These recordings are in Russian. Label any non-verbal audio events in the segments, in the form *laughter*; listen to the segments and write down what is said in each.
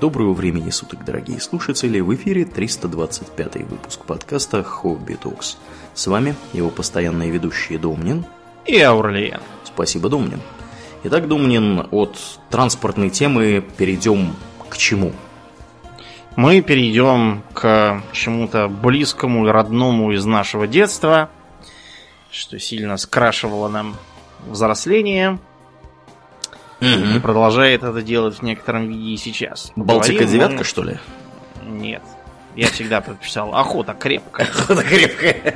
Доброго времени суток, дорогие слушатели! В эфире 325 выпуск подкаста «Хобби Токс». С вами его постоянные ведущие Домнин и Аурлиен. Спасибо, Домнин. Итак, Домнин, от транспортной темы перейдем к чему? Мы перейдем к чему-то близкому и родному из нашего детства, что сильно скрашивало нам взросление – Угу. И продолжает это делать в некотором виде и сейчас. Балтика девятка, мы... что ли? Нет. Я всегда предпочитал охота крепкая. *laughs* Охота крепкая.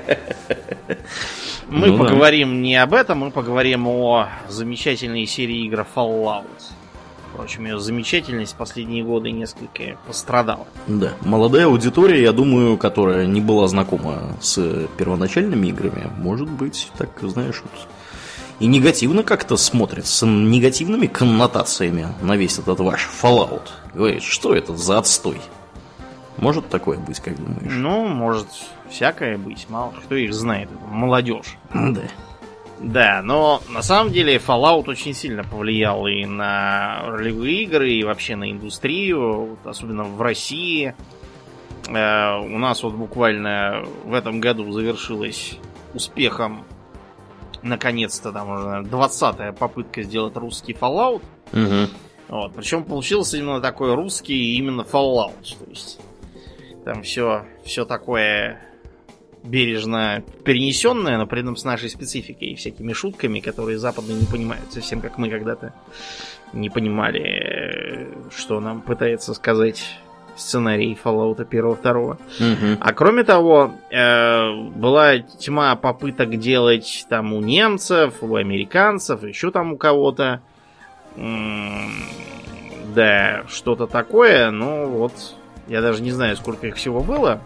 Мы ну, поговорим да. не об этом, мы поговорим о замечательной серии игр Fallout. Впрочем, ее замечательность в последние годы несколько пострадала. Да, молодая аудитория, я думаю, которая не была знакома с первоначальными играми, может быть, так, знаешь, вот и негативно как-то смотрит, с негативными коннотациями на весь этот ваш Fallout. Говорит, что это за отстой? Может такое быть, как думаешь? Ну, может всякое быть, мало кто их знает, молодежь. Да. Да, но на самом деле Fallout очень сильно повлиял и на ролевые игры, и вообще на индустрию, особенно в России. Э, у нас вот буквально в этом году завершилось успехом наконец-то там уже 20-я попытка сделать русский Fallout. Угу. Вот, причем получился именно такой русский именно Fallout. То есть там все, все такое бережно перенесенное, но при этом с нашей спецификой и всякими шутками, которые западные не понимают, совсем как мы когда-то не понимали, что нам пытается сказать сценарий Fallout 1-2. Угу. А кроме того, э, была тьма попыток делать там у немцев, у американцев, еще там у кого-то. Да, что-то такое, но вот я даже не знаю, сколько их всего было.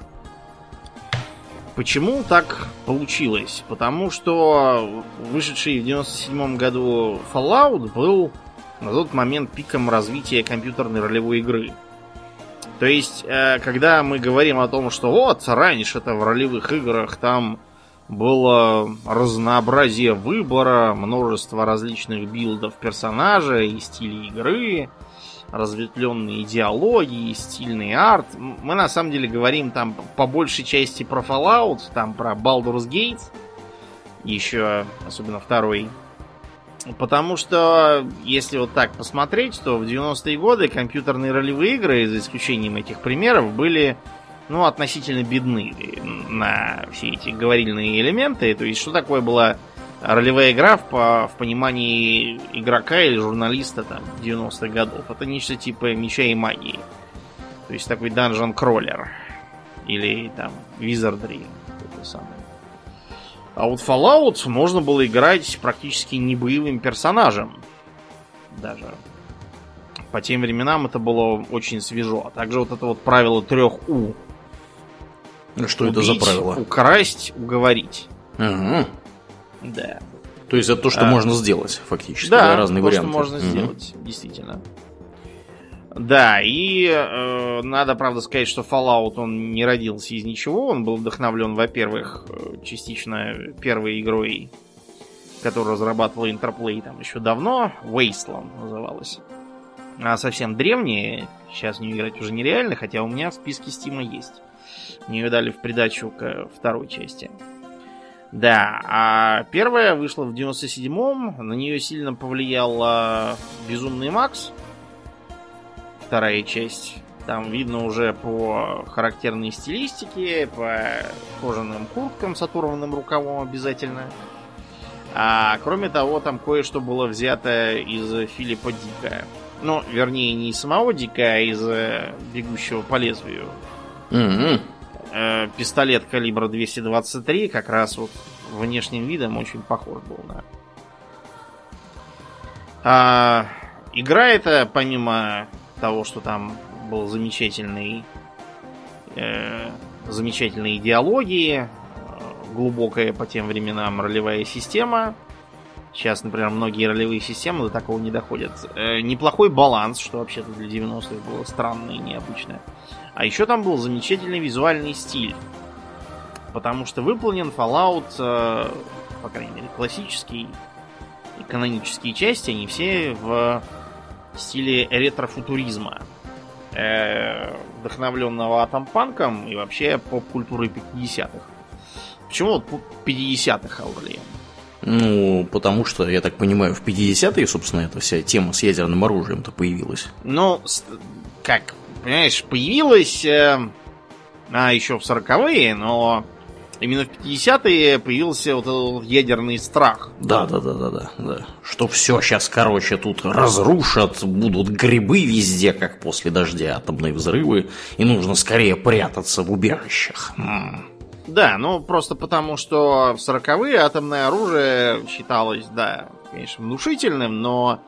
Почему так получилось? Потому что вышедший в 97 году Fallout был на тот момент пиком развития компьютерной ролевой игры. То есть, э, когда мы говорим о том, что вот, раньше-то в ролевых играх там было разнообразие выбора, множество различных билдов персонажа и стилей игры, разветвленные диалоги, стильный арт. Мы на самом деле говорим там по большей части про Fallout, там про Baldur's Gate, еще особенно второй Потому что, если вот так посмотреть, то в 90-е годы компьютерные ролевые игры, за исключением этих примеров, были ну, относительно бедны на все эти говорильные элементы. То есть, что такое была ролевая игра в, по, в понимании игрока или журналиста там 90-х годов? Это нечто типа меча и магии. То есть, такой данжен кроллер. Или там Wizardry. Самое. А вот Fallout можно было играть практически не боевым персонажем. Даже. По тем временам это было очень свежо. А также вот это вот правило трех У. Что Убить, это за правило? Украсть, уговорить. Угу. Да. То есть это то, что а, можно сделать, фактически. Да разные то, варианты. что можно угу. сделать, действительно. Да, и э, надо, правда, сказать, что Fallout он не родился из ничего. Он был вдохновлен, во-первых, э, частично первой игрой, которую разрабатывал Interplay там еще давно. Wasteland называлась. А совсем древняя, сейчас в нее играть уже нереально, хотя у меня в списке Стима есть. Мне ее дали в придачу к второй части. Да, а первая вышла в 97-м, на нее сильно повлиял Безумный Макс, вторая часть. Там видно уже по характерной стилистике, по кожаным курткам с оторванным рукавом обязательно. А кроме того, там кое-что было взято из Филиппа Дика. Ну, вернее, не из самого Дика, а из э, «Бегущего по лезвию». Mm-hmm. Пистолет калибра 223 как раз вот внешним видом очень похож был на... А, игра эта, помимо того, что там был замечательный, э, замечательные идеологии, э, глубокая по тем временам ролевая система. Сейчас, например, многие ролевые системы до такого не доходят. Э, неплохой баланс, что вообще-то для 90-х было странно и необычно. А еще там был замечательный визуальный стиль. Потому что выполнен Fallout, э, по крайней мере, классический и канонические части, они все в стиле ретрофутуризма. э, вдохновленного атомпанком и вообще поп-культурой 50-х. Почему вот 50-х, Аурлиен? Ну, потому что, я так понимаю, в 50-е, собственно, эта вся тема с ядерным оружием-то появилась. Ну, как, понимаешь, появилась э, а еще в 40-е, но именно в 50-е появился вот этот ядерный страх. Да, да, да, да, да, да. Что все сейчас, короче, тут разрушат, будут грибы везде, как после дождя, атомные взрывы, и нужно скорее прятаться в убежищах. Да, ну просто потому, что в 40-е атомное оружие считалось, да, конечно, внушительным, но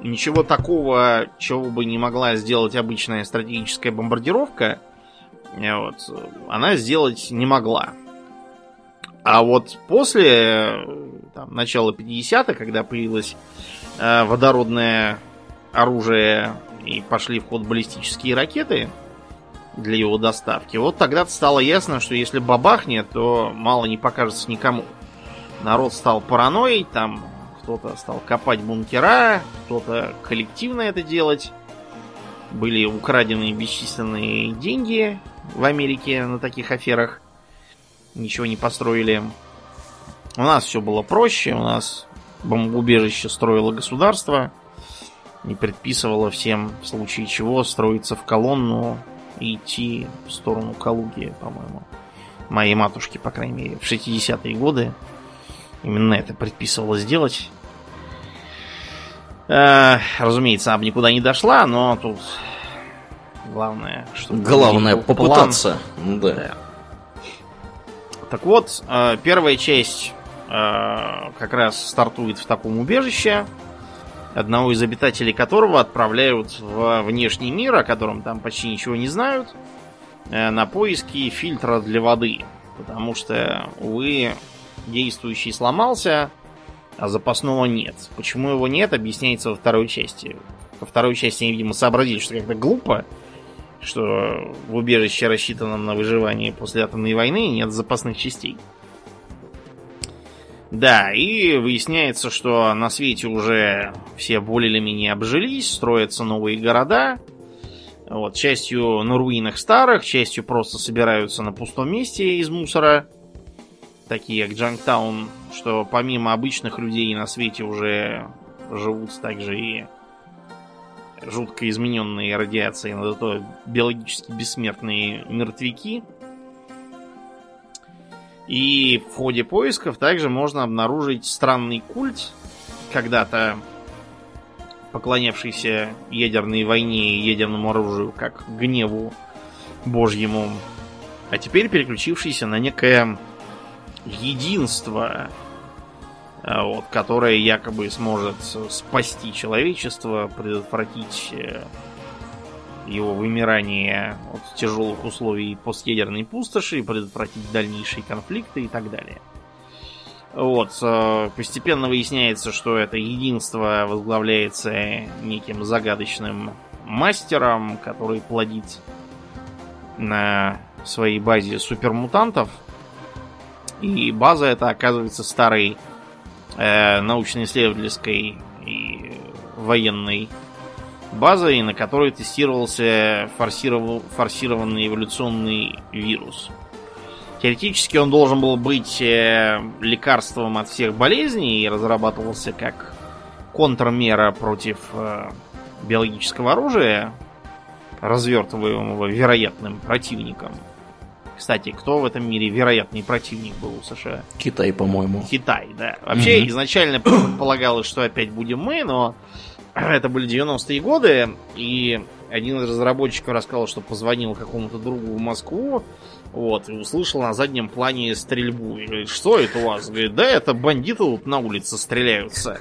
ничего такого, чего бы не могла сделать обычная стратегическая бомбардировка, э, вот, она сделать не могла. А вот после там, начала 50-х, когда появилось э, водородное оружие и пошли в ход баллистические ракеты для его доставки, вот тогда стало ясно, что если бабахнет, то мало не покажется никому. Народ стал параноей, там кто-то стал копать бункера, кто-то коллективно это делать. Были украдены бесчисленные деньги в Америке на таких аферах ничего не построили. У нас все было проще, у нас бомбоубежище строило государство, не предписывало всем в случае чего строиться в колонну и идти в сторону Калуги, по-моему. Моей матушке, по крайней мере, в 60-е годы именно это предписывало сделать. Э, разумеется, об никуда не дошла, но тут главное, что главное попытаться, план. да. да. Так вот, э, первая часть э, как раз стартует в таком убежище, одного из обитателей которого отправляют в внешний мир, о котором там почти ничего не знают, э, на поиски фильтра для воды. Потому что, увы, действующий сломался, а запасного нет. Почему его нет, объясняется во второй части. Во второй части они, видимо, сообразили, что как-то глупо, что в убежище, рассчитанном на выживание после атомной войны, нет запасных частей. Да, и выясняется, что на свете уже все более или менее обжились, строятся новые города. Вот, частью на руинах старых, частью просто собираются на пустом месте из мусора. Такие как Джангтаун, что помимо обычных людей на свете уже живут также и жутко измененные радиацией, но зато биологически бессмертные мертвяки. И в ходе поисков также можно обнаружить странный культ, когда-то поклонявшийся ядерной войне и ядерному оружию как гневу божьему, а теперь переключившийся на некое единство вот, которая якобы сможет спасти человечество, предотвратить э, его вымирание от тяжелых условий постъядерной пустоши, предотвратить дальнейшие конфликты и так далее. Вот, э, постепенно выясняется, что это единство возглавляется неким загадочным мастером, который плодит на своей базе супермутантов. И база это оказывается старый э, научно-исследовательской и военной базой, на которой тестировался форсиров... форсированный эволюционный вирус. Теоретически он должен был быть э, лекарством от всех болезней и разрабатывался как контрмера против э, биологического оружия, развертываемого вероятным противником. Кстати, кто в этом мире вероятный противник был у США? Китай, по-моему. Китай, да. Вообще, угу. изначально *clears throat* предполагалось, что опять будем мы, но *clears throat* это были 90-е годы, и один из разработчиков рассказал, что позвонил какому-то другу в Москву, вот, и услышал на заднем плане стрельбу. И говорит, что это у вас? Говорит, да это бандиты тут на улице стреляются.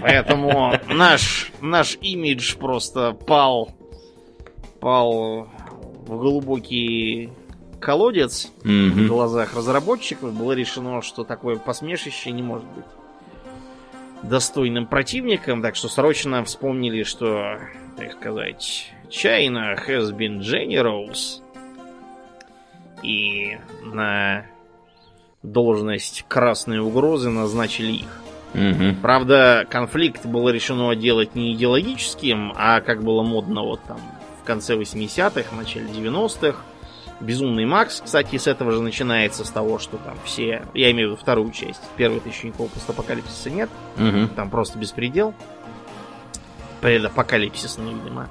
Поэтому *laughs* наш, наш имидж просто пал, пал в глубокий колодец mm-hmm. в глазах разработчиков, было решено, что такое посмешище не может быть достойным противником, так что срочно вспомнили, что, так сказать, China has been generous. И на должность красной угрозы назначили их. Угу. Правда, конфликт было решено делать не идеологическим, а как было модно вот там конце 80-х, начале 90-х. Безумный Макс, кстати, с этого же начинается, с того, что там все... Я имею в виду вторую часть. Первой еще никакого постапокалипсиса нет. Угу. Там просто беспредел. Предапокалипсисный, видимо.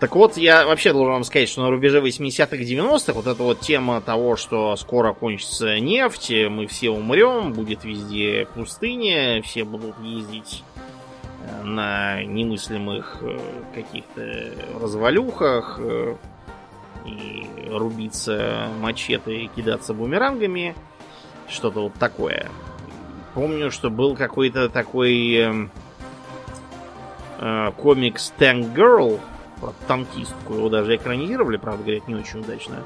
Так вот, я вообще должен вам сказать, что на рубеже 80-х 90-х вот эта вот тема того, что скоро кончится нефть, мы все умрем, будет везде пустыня, все будут ездить на немыслимых э, каких-то развалюхах э, и рубиться мачете и кидаться бумерангами. Что-то вот такое. Помню, что был какой-то такой э, э, комикс Tank Girl, про танкистку. Его даже экранизировали, правда, говорят, не очень удачно.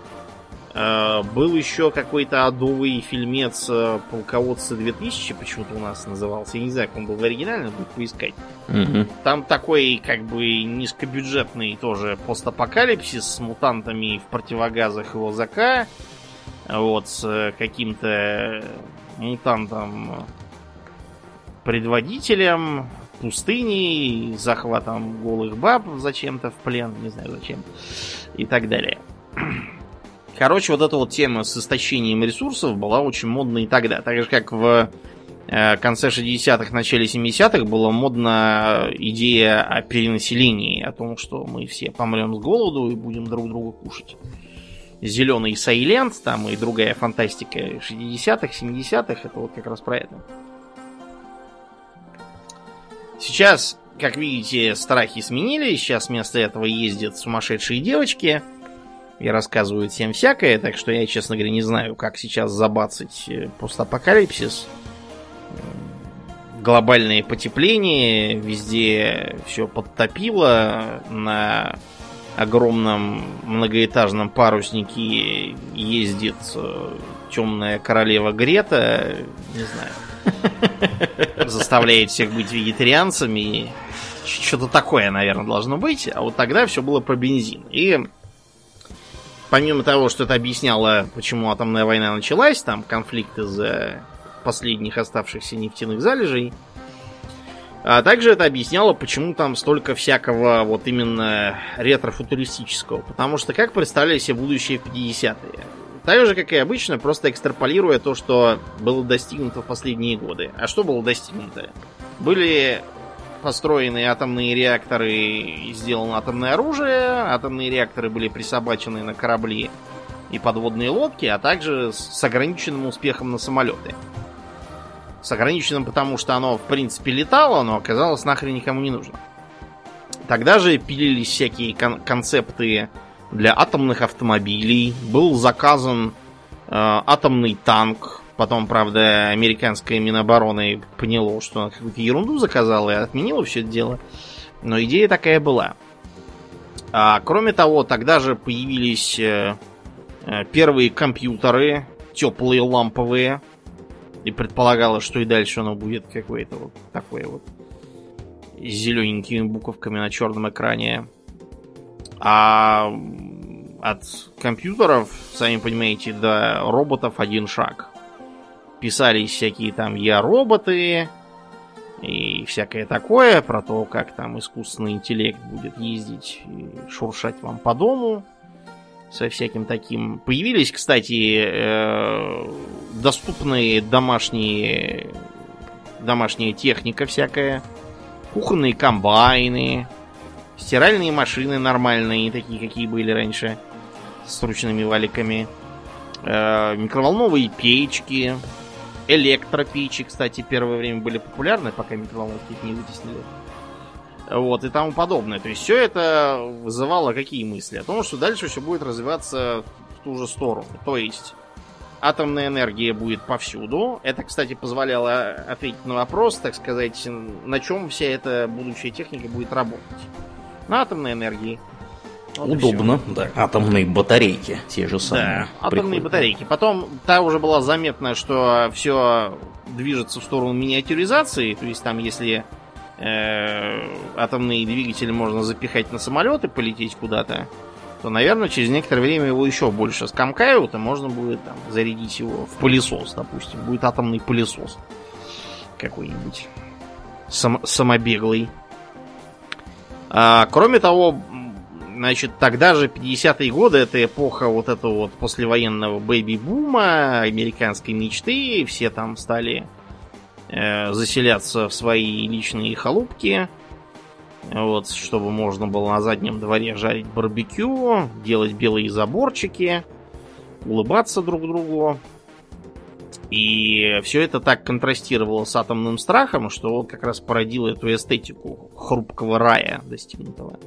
Был еще какой-то адовый фильмец э, Полководцы 2000, почему-то у нас назывался. Я не знаю, как он был в оригинале, надо будет поискать. Угу. Там такой, как бы, низкобюджетный тоже постапокалипсис с мутантами в противогазах его ЗК. Вот, с э, каким-то мутантом предводителем пустыни, захватом голых баб зачем-то в плен, не знаю зачем, и так далее. Короче, вот эта вот тема с истощением ресурсов была очень модна и тогда. Так же, как в э, конце 60-х, начале 70-х была модна идея о перенаселении, о том, что мы все помрем с голоду и будем друг друга кушать. Зеленый Сайленд, там и другая фантастика 60-х, 70-х, это вот как раз про это. Сейчас, как видите, страхи сменились. Сейчас вместо этого ездят сумасшедшие девочки и рассказывают всем всякое. Так что я, честно говоря, не знаю, как сейчас забацать э, постапокалипсис. Глобальное потепление, везде все подтопило. На огромном многоэтажном паруснике ездит э, темная королева Грета. Не знаю *laughs* заставляет всех быть вегетарианцами. Что-то такое, наверное, должно быть. А вот тогда все было про бензин. И помимо того, что это объясняло, почему атомная война началась, там конфликт из-за последних оставшихся нефтяных залежей, а также это объясняло, почему там столько всякого вот именно ретро-футуристического. Потому что как представляли себе будущее в 50-е? Так же, как и обычно, просто экстраполируя то, что было достигнуто в последние годы. А что было достигнуто? Были построены атомные реакторы и сделано атомное оружие, атомные реакторы были присобачены на корабли и подводные лодки, а также с ограниченным успехом на самолеты. С ограниченным, потому что оно, в принципе, летало, но оказалось нахрен никому не нужно. Тогда же пилились всякие кон- концепты для атомных автомобилей. Был заказан э, атомный танк. Потом, правда, американская Минобороны поняло, что она какую-то ерунду заказала и отменила все это дело. Но идея такая была. А, кроме того, тогда же появились э, э, первые компьютеры, теплые ламповые. И предполагалось, что и дальше оно будет какое-то вот такое вот с зелененькими буковками на черном экране. А от компьютеров, сами понимаете, до роботов один шаг. Писались всякие там я-роботы и всякое такое про то, как там искусственный интеллект будет ездить и шуршать вам по дому со всяким таким. Появились, кстати, э, доступные домашние домашняя техника всякая, кухонные комбайны, Стиральные машины нормальные, такие, какие были раньше, с ручными валиками. Э, микроволновые печки. Электропечи, кстати, первое время были популярны, пока микроволновки их не вытеснили. Вот, и тому подобное. То есть все это вызывало какие мысли? О том, что дальше все будет развиваться в ту же сторону. То есть атомная энергия будет повсюду. Это, кстати, позволяло ответить на вопрос, так сказать, на чем вся эта будущая техника будет работать на атомной энергии. Вот Удобно, да. Атомные батарейки, те же самые. Да, атомные приходят. батарейки. Потом та уже была заметна, что все движется в сторону миниатюризации. То есть там, если э, атомные двигатели можно запихать на самолеты, полететь куда-то, то, наверное, через некоторое время его еще больше скомкают, и можно будет там, зарядить его в пылесос, допустим. Будет атомный пылесос какой-нибудь. Сам, самобеглый. А, кроме того, значит, тогда же 50-е годы, это эпоха вот этого вот послевоенного бэйби-бума, американской мечты, все там стали э, заселяться в свои личные халупки, вот, чтобы можно было на заднем дворе жарить барбекю, делать белые заборчики, улыбаться друг другу. И все это так контрастировало с атомным страхом, что вот как раз породило эту эстетику хрупкого рая достигнутого.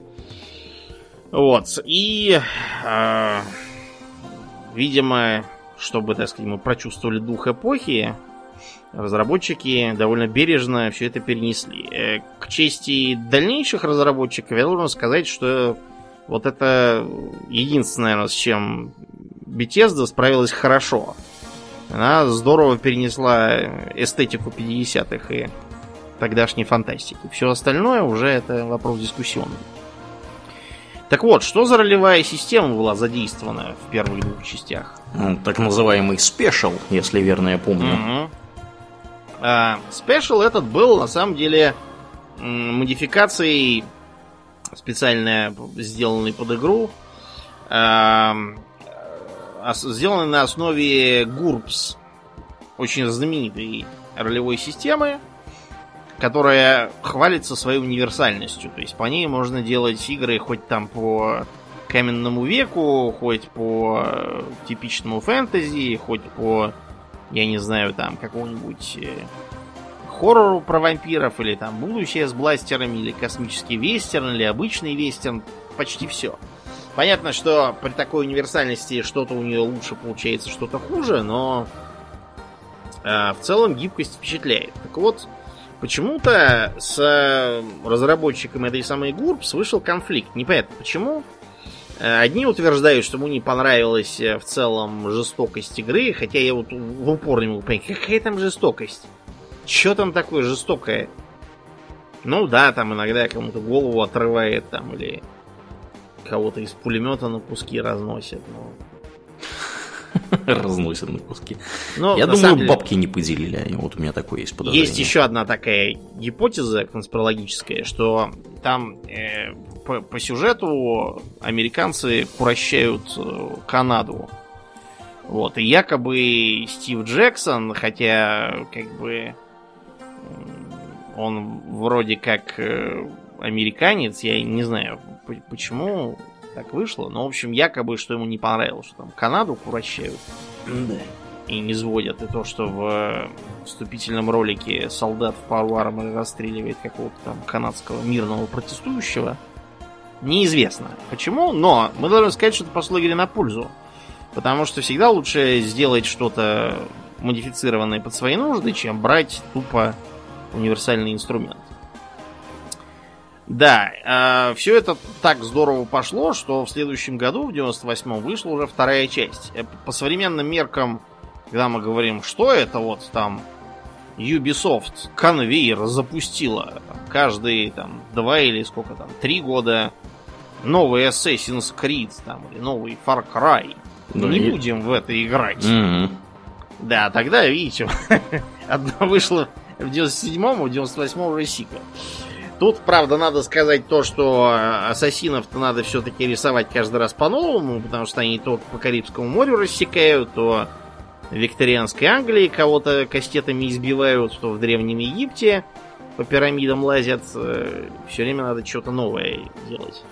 Вот. И, э, видимо, чтобы, так сказать, мы прочувствовали дух эпохи, разработчики довольно бережно все это перенесли. Э, к чести дальнейших разработчиков я должен сказать, что вот это единственное, наверное, с чем Bethesda справилась хорошо. Она здорово перенесла эстетику 50-х и тогдашней фантастики. Все остальное уже это вопрос дискуссионный. Так вот, что за ролевая система была задействована в первых двух частях? Ну, так называемый SPECIAL, если верно я помню. Угу. А, SPECIAL этот был на самом деле модификацией специально сделанной под игру, а, сделанной на основе GURPS, очень знаменитой ролевой системы, которая хвалится своей универсальностью. То есть по ней можно делать игры хоть там по каменному веку, хоть по э, типичному фэнтези, хоть по, я не знаю, там, какому-нибудь э, хоррору про вампиров, или там будущее с бластерами, или космический вестерн, или обычный вестерн, почти все. Понятно, что при такой универсальности что-то у нее лучше получается, что-то хуже, но э, в целом гибкость впечатляет. Так вот, Почему-то с э, разработчиком этой самой GURPS вышел конфликт. Непонятно почему. Э, одни утверждают, что ему не понравилась э, в целом жестокость игры, хотя я вот в упор не могу понять, какая там жестокость? Че там такое жестокое? Ну да, там иногда кому-то голову отрывает там или кого-то из пулемета на куски разносит, но *laughs* Разносят на куски. Но, Я думаю, деле, бабки не поделили они. Вот у меня такое есть подозрение. Есть еще одна такая гипотеза конспирологическая, что там э, по, по сюжету американцы прощают э, Канаду. Вот, и якобы Стив Джексон, хотя как бы он вроде как э, американец, я не знаю почему так вышло. Но, в общем, якобы, что ему не понравилось, что там Канаду курощают. Да. И не сводят. И то, что в вступительном ролике солдат в пару арморы расстреливает какого-то там канадского мирного протестующего. Неизвестно почему, но мы должны сказать, что это пошло игре на пользу. Потому что всегда лучше сделать что-то модифицированное под свои нужды, чем брать тупо универсальный инструмент. Да, э, все это так здорово пошло, что в следующем году, в 98-м, вышла уже вторая часть. Э, по современным меркам, когда мы говорим, что это вот там Ubisoft конвейер запустила каждые там два или сколько там, три года новый Assassin's Creed там, или новый Far Cry. Да не и... будем в это играть. Mm-hmm. Да, тогда, видите, *laughs* одна вышла в 97-м, в 98-м уже сиквел. Тут, правда, надо сказать то, что ассасинов-то надо все-таки рисовать каждый раз по-новому, потому что они то по Карибскому морю рассекают, то в викторианской Англии кого-то кастетами избивают, то в Древнем Египте по пирамидам лазят. Э, Все время надо что-то новое делать.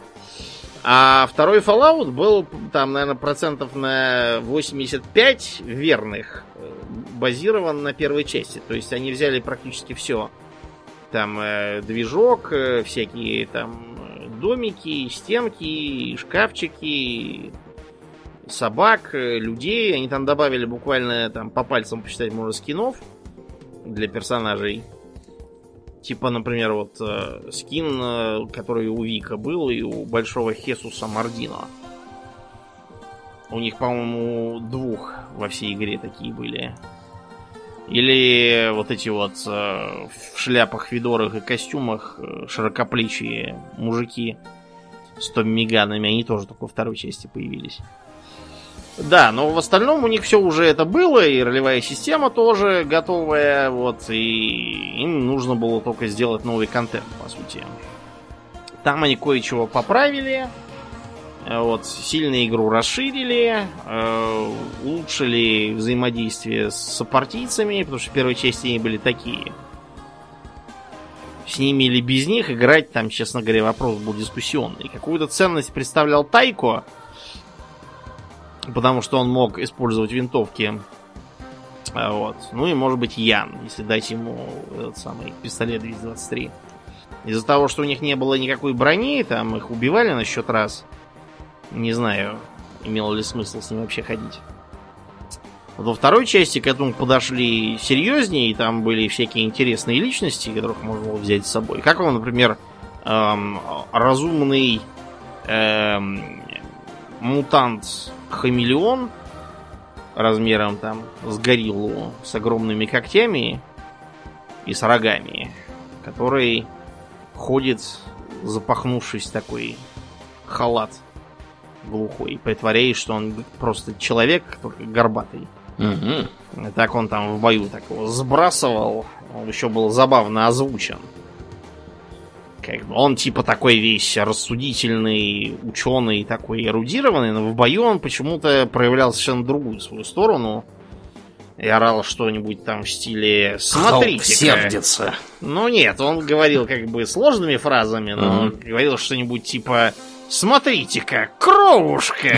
А второй Fallout был там, наверное, процентов на 85 верных, э, базирован на первой части. То есть они взяли практически все там э, движок, э, всякие там домики, стенки, шкафчики, собак, э, людей. Они там добавили буквально там по пальцам посчитать можно скинов для персонажей. Типа, например, вот э, скин, э, который у Вика был, и у большого Хесуса Мардино. У них, по-моему, двух во всей игре такие были. Или вот эти вот э, в шляпах, видорах и костюмах э, широкоплечие мужики с томмиганами, они тоже только во второй части появились. Да, но в остальном у них все уже это было, и ролевая система тоже готовая, вот, и им нужно было только сделать новый контент, по сути. Там они кое-чего поправили, Вот, сильно игру расширили, э, улучшили взаимодействие с сопартийцами, потому что в первой части они были такие. С ними или без них играть, там, честно говоря, вопрос был дискуссионный. Какую-то ценность представлял Тайко, потому что он мог использовать винтовки. А, Вот. Ну и может быть Ян, если дать ему этот самый пистолет 223. Из-за того, что у них не было никакой брони, там их убивали на счет раз. Не знаю, имело ли смысл с ним вообще ходить. Во второй части к этому подошли серьезнее, и там были всякие интересные личности, которых можно было взять с собой. Как он, например, эм, разумный эм, мутант-хамелеон размером там с гориллу, с огромными когтями и с рогами, который ходит, запахнувшись такой халат глухой, притворяясь, что он просто человек, только горбатый. И Так он там в бою так его сбрасывал. Он еще был забавно озвучен. Как бы он типа такой весь рассудительный, ученый, такой эрудированный, но в бою он почему-то проявлял совершенно другую свою сторону. И орал что-нибудь там в стиле Халк «Смотрите-ка». сердится. Ну нет, он говорил как бы сложными фразами, но говорил что-нибудь типа «Смотрите-ка, кровушка!»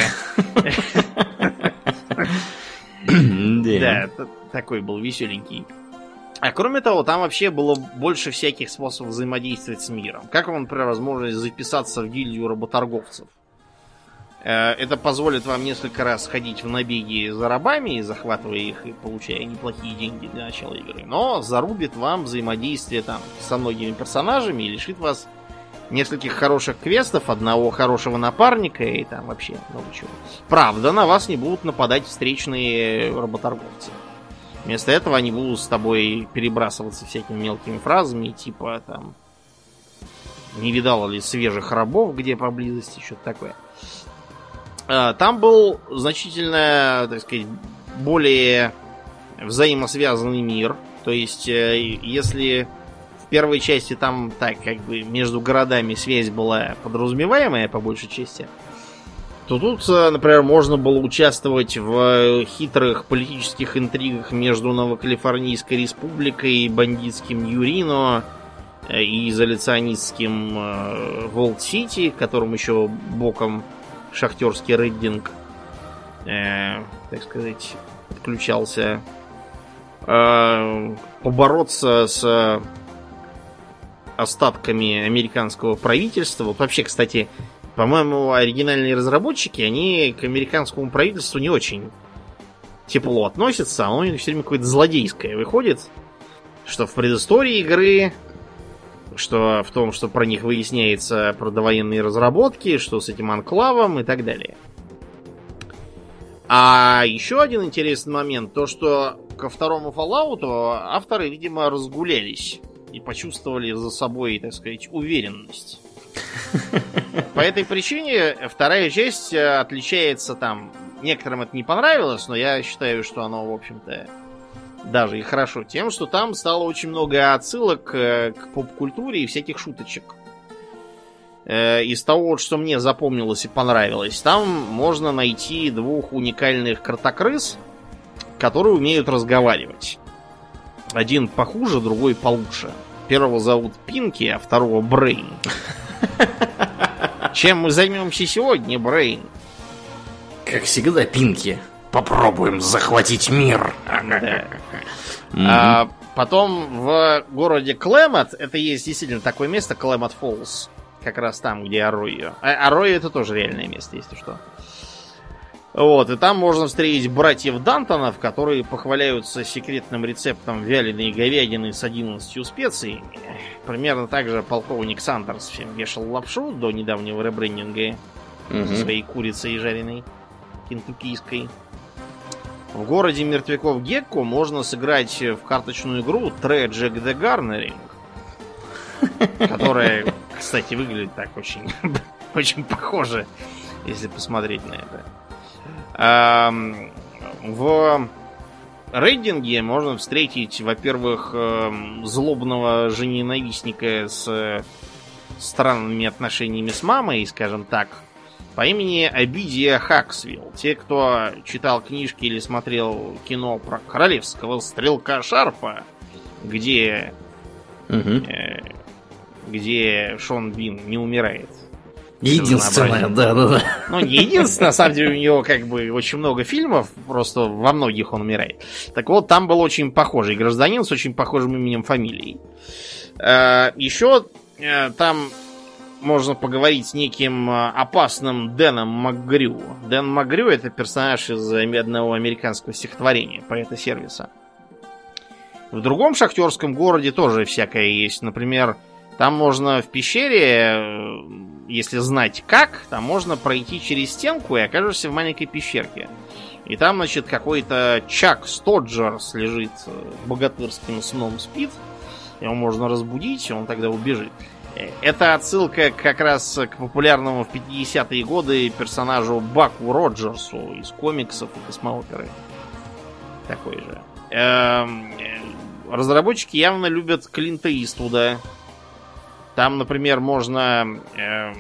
Да, такой был веселенький. А кроме того, там вообще было больше всяких способов взаимодействовать с миром. Как вам, например, возможность записаться в гильдию работорговцев? Э, Это позволит вам несколько раз ходить в набеги за рабами, захватывая их и получая неплохие деньги для начала игры. Но зарубит вам взаимодействие там со многими персонажами и лишит вас нескольких хороших квестов, одного хорошего напарника и там вообще много чего. Правда, на вас не будут нападать встречные работорговцы. Вместо этого они будут с тобой перебрасываться всякими мелкими фразами, типа там не видала ли свежих рабов где поблизости, что-то такое. А, Там был значительно, так сказать, более взаимосвязанный мир. То есть, э, если первой части там так, как бы между городами связь была подразумеваемая по большей части, то тут, э, например, можно было участвовать в хитрых политических интригах между Новокалифорнийской республикой и бандитским Ньюрино э, и изоляционистским э, Волт-Сити, которым еще боком шахтерский рейдинг, э, так сказать, подключался. Э, побороться с остатками американского правительства. Вот вообще, кстати, по-моему, оригинальные разработчики, они к американскому правительству не очень тепло относятся, оно у них все время какое-то злодейское выходит, что в предыстории игры, что в том, что про них выясняется про довоенные разработки, что с этим анклавом и так далее. А еще один интересный момент, то что ко второму Fallout авторы, видимо, разгулялись и почувствовали за собой, так сказать, уверенность. По этой причине вторая часть э, отличается там. Некоторым это не понравилось, но я считаю, что оно, в общем-то, даже и хорошо тем, что там стало очень много отсылок э, к поп-культуре и всяких шуточек. Э, Из того, что мне запомнилось и понравилось, там можно найти двух уникальных картокрыс, которые умеют разговаривать. Один похуже, другой получше. Первого зовут Пинки, а второго Брейн. Чем мы займемся сегодня, Брейн? Как всегда, Пинки. Попробуем захватить мир. Да. *laughs* А потом в городе Клемат, это есть действительно такое место, Клемат Фоллс, как раз там, где Аройо. А Аройо это тоже реальное место, если что. Вот, и там можно встретить братьев Дантонов, которые похваляются секретным рецептом вяленой говядины с 11 специями. Примерно так же полковник Сандерс всем вешал лапшу до недавнего ребрендинга Мгм. своей курицей жареной, кентуккийской. В городе мертвяков Гекко можно сыграть в карточную игру Tragic the Garnering, которая, кстати, выглядит так очень, *laughs* очень похоже, если посмотреть на это. В рейдинге можно встретить, во-первых, эм, злобного жененавистника с странными отношениями с мамой, скажем так, по имени Обидия Хаксвилл. Те, кто читал книжки или смотрел кино про королевского стрелка Шарпа, где, Угу. э, где Шон Бин не умирает. Единственное, да, да, да. Ну, не единственное, на самом деле, у него как бы очень много фильмов, просто во многих он умирает. Так вот, там был очень похожий гражданин с очень похожим именем фамилией. Э, Еще э, там можно поговорить с неким э, опасным Дэном МакГрю. Дэн МакГрю это персонаж из одного американского стихотворения, поэта сервиса. В другом шахтерском городе тоже всякое есть. Например, там можно в пещере, если знать как, там можно пройти через стенку и окажешься в маленькой пещерке. И там, значит, какой-то Чак Стоджерс лежит э, богатырским сном спит. Его можно разбудить, и он тогда убежит. Э, Это отсылка как раз к популярному в 50-е годы персонажу Баку Роджерсу из комиксов и космооперы. Такой же. Эм, э, Разработчики явно любят Клинта Иствуда. Там, например, можно эм,